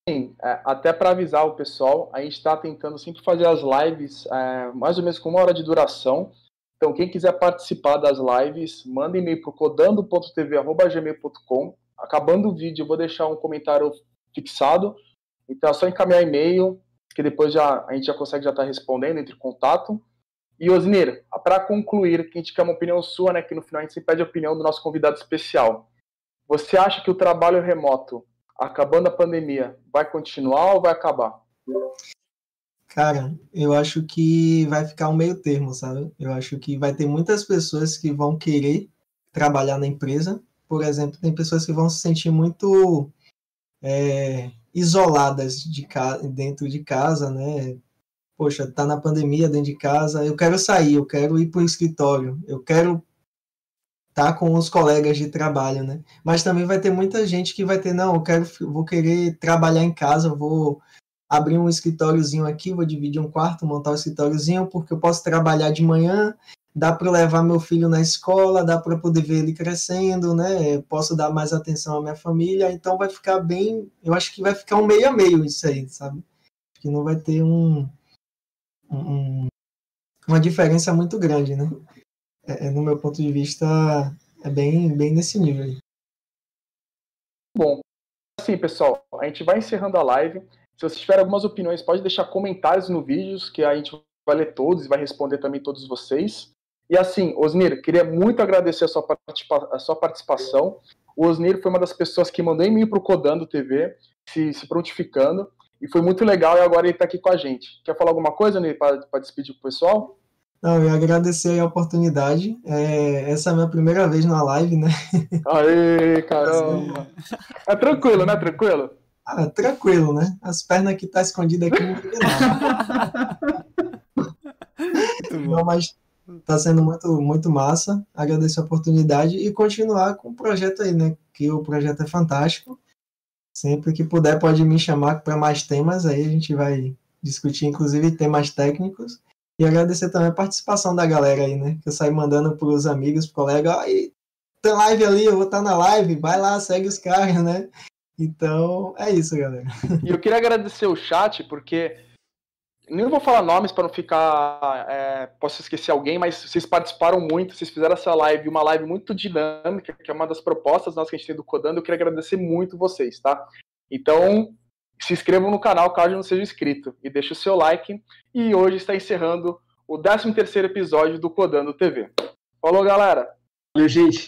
Sim, é, até para avisar o pessoal, a gente está tentando sempre fazer as lives é, mais ou menos com uma hora de duração então, quem quiser participar das lives, manda e-mail para codando.tv.gmail.com. Acabando o vídeo, eu vou deixar um comentário fixado. Então, é só encaminhar e-mail, que depois já, a gente já consegue já estar tá respondendo, entre contato. E, Osnir, para concluir, que a gente quer uma opinião sua, né, que no final a gente sempre pede a opinião do nosso convidado especial. Você acha que o trabalho remoto, acabando a pandemia, vai continuar ou vai acabar? Cara, eu acho que vai ficar um meio termo, sabe? Eu acho que vai ter muitas pessoas que vão querer trabalhar na empresa. Por exemplo, tem pessoas que vão se sentir muito é, isoladas de casa, dentro de casa, né? Poxa, tá na pandemia dentro de casa, eu quero sair, eu quero ir para o escritório, eu quero estar tá com os colegas de trabalho, né? Mas também vai ter muita gente que vai ter, não, eu quero, vou querer trabalhar em casa, vou abrir um escritóriozinho aqui, vou dividir um quarto, montar um escritóriozinho, porque eu posso trabalhar de manhã, dá para levar meu filho na escola, dá para poder ver ele crescendo, né? Posso dar mais atenção à minha família, então vai ficar bem. Eu acho que vai ficar um meio a meio isso aí, sabe? Que não vai ter um, um uma diferença muito grande, né? É, é, no meu ponto de vista, é bem, bem nesse nível aí. Bom, assim, pessoal, a gente vai encerrando a live. Se vocês tiverem algumas opiniões, pode deixar comentários no vídeo, que a gente vai ler todos e vai responder também todos vocês. E assim, Osnir, queria muito agradecer a sua, participa a sua participação. O Osnir foi uma das pessoas que mandou e-mail para o Codando TV, se, se prontificando, e foi muito legal e agora ele está aqui com a gente. Quer falar alguma coisa, Osnir, para despedir o pessoal? Não, eu agradecer a oportunidade. É, essa é a minha primeira vez na live, né? (laughs) Aê, caramba! É tranquilo, né? Tranquilo? Ah, tranquilo, né? As pernas que tá escondidas aqui não. (laughs) Não, mas Tá sendo muito, muito massa. Agradeço a oportunidade e continuar com o projeto aí, né? Que o projeto é fantástico. Sempre que puder, pode me chamar para mais temas. Aí a gente vai discutir, inclusive, temas técnicos. E agradecer também a participação da galera aí, né? Que eu saio mandando para os amigos, para colegas. Aí, tem live ali, eu vou estar tá na live. Vai lá, segue os caras, né? Então, é isso, galera. E eu queria agradecer o chat, porque nem vou falar nomes para não ficar. É, posso esquecer alguém, mas vocês participaram muito, vocês fizeram essa live, uma live muito dinâmica, que é uma das propostas nossas que a gente tem do Codando. Eu queria agradecer muito vocês, tá? Então, se inscrevam no canal caso não seja inscrito e deixe o seu like. E hoje está encerrando o 13 episódio do Codando TV. Falou, galera! Valeu, gente!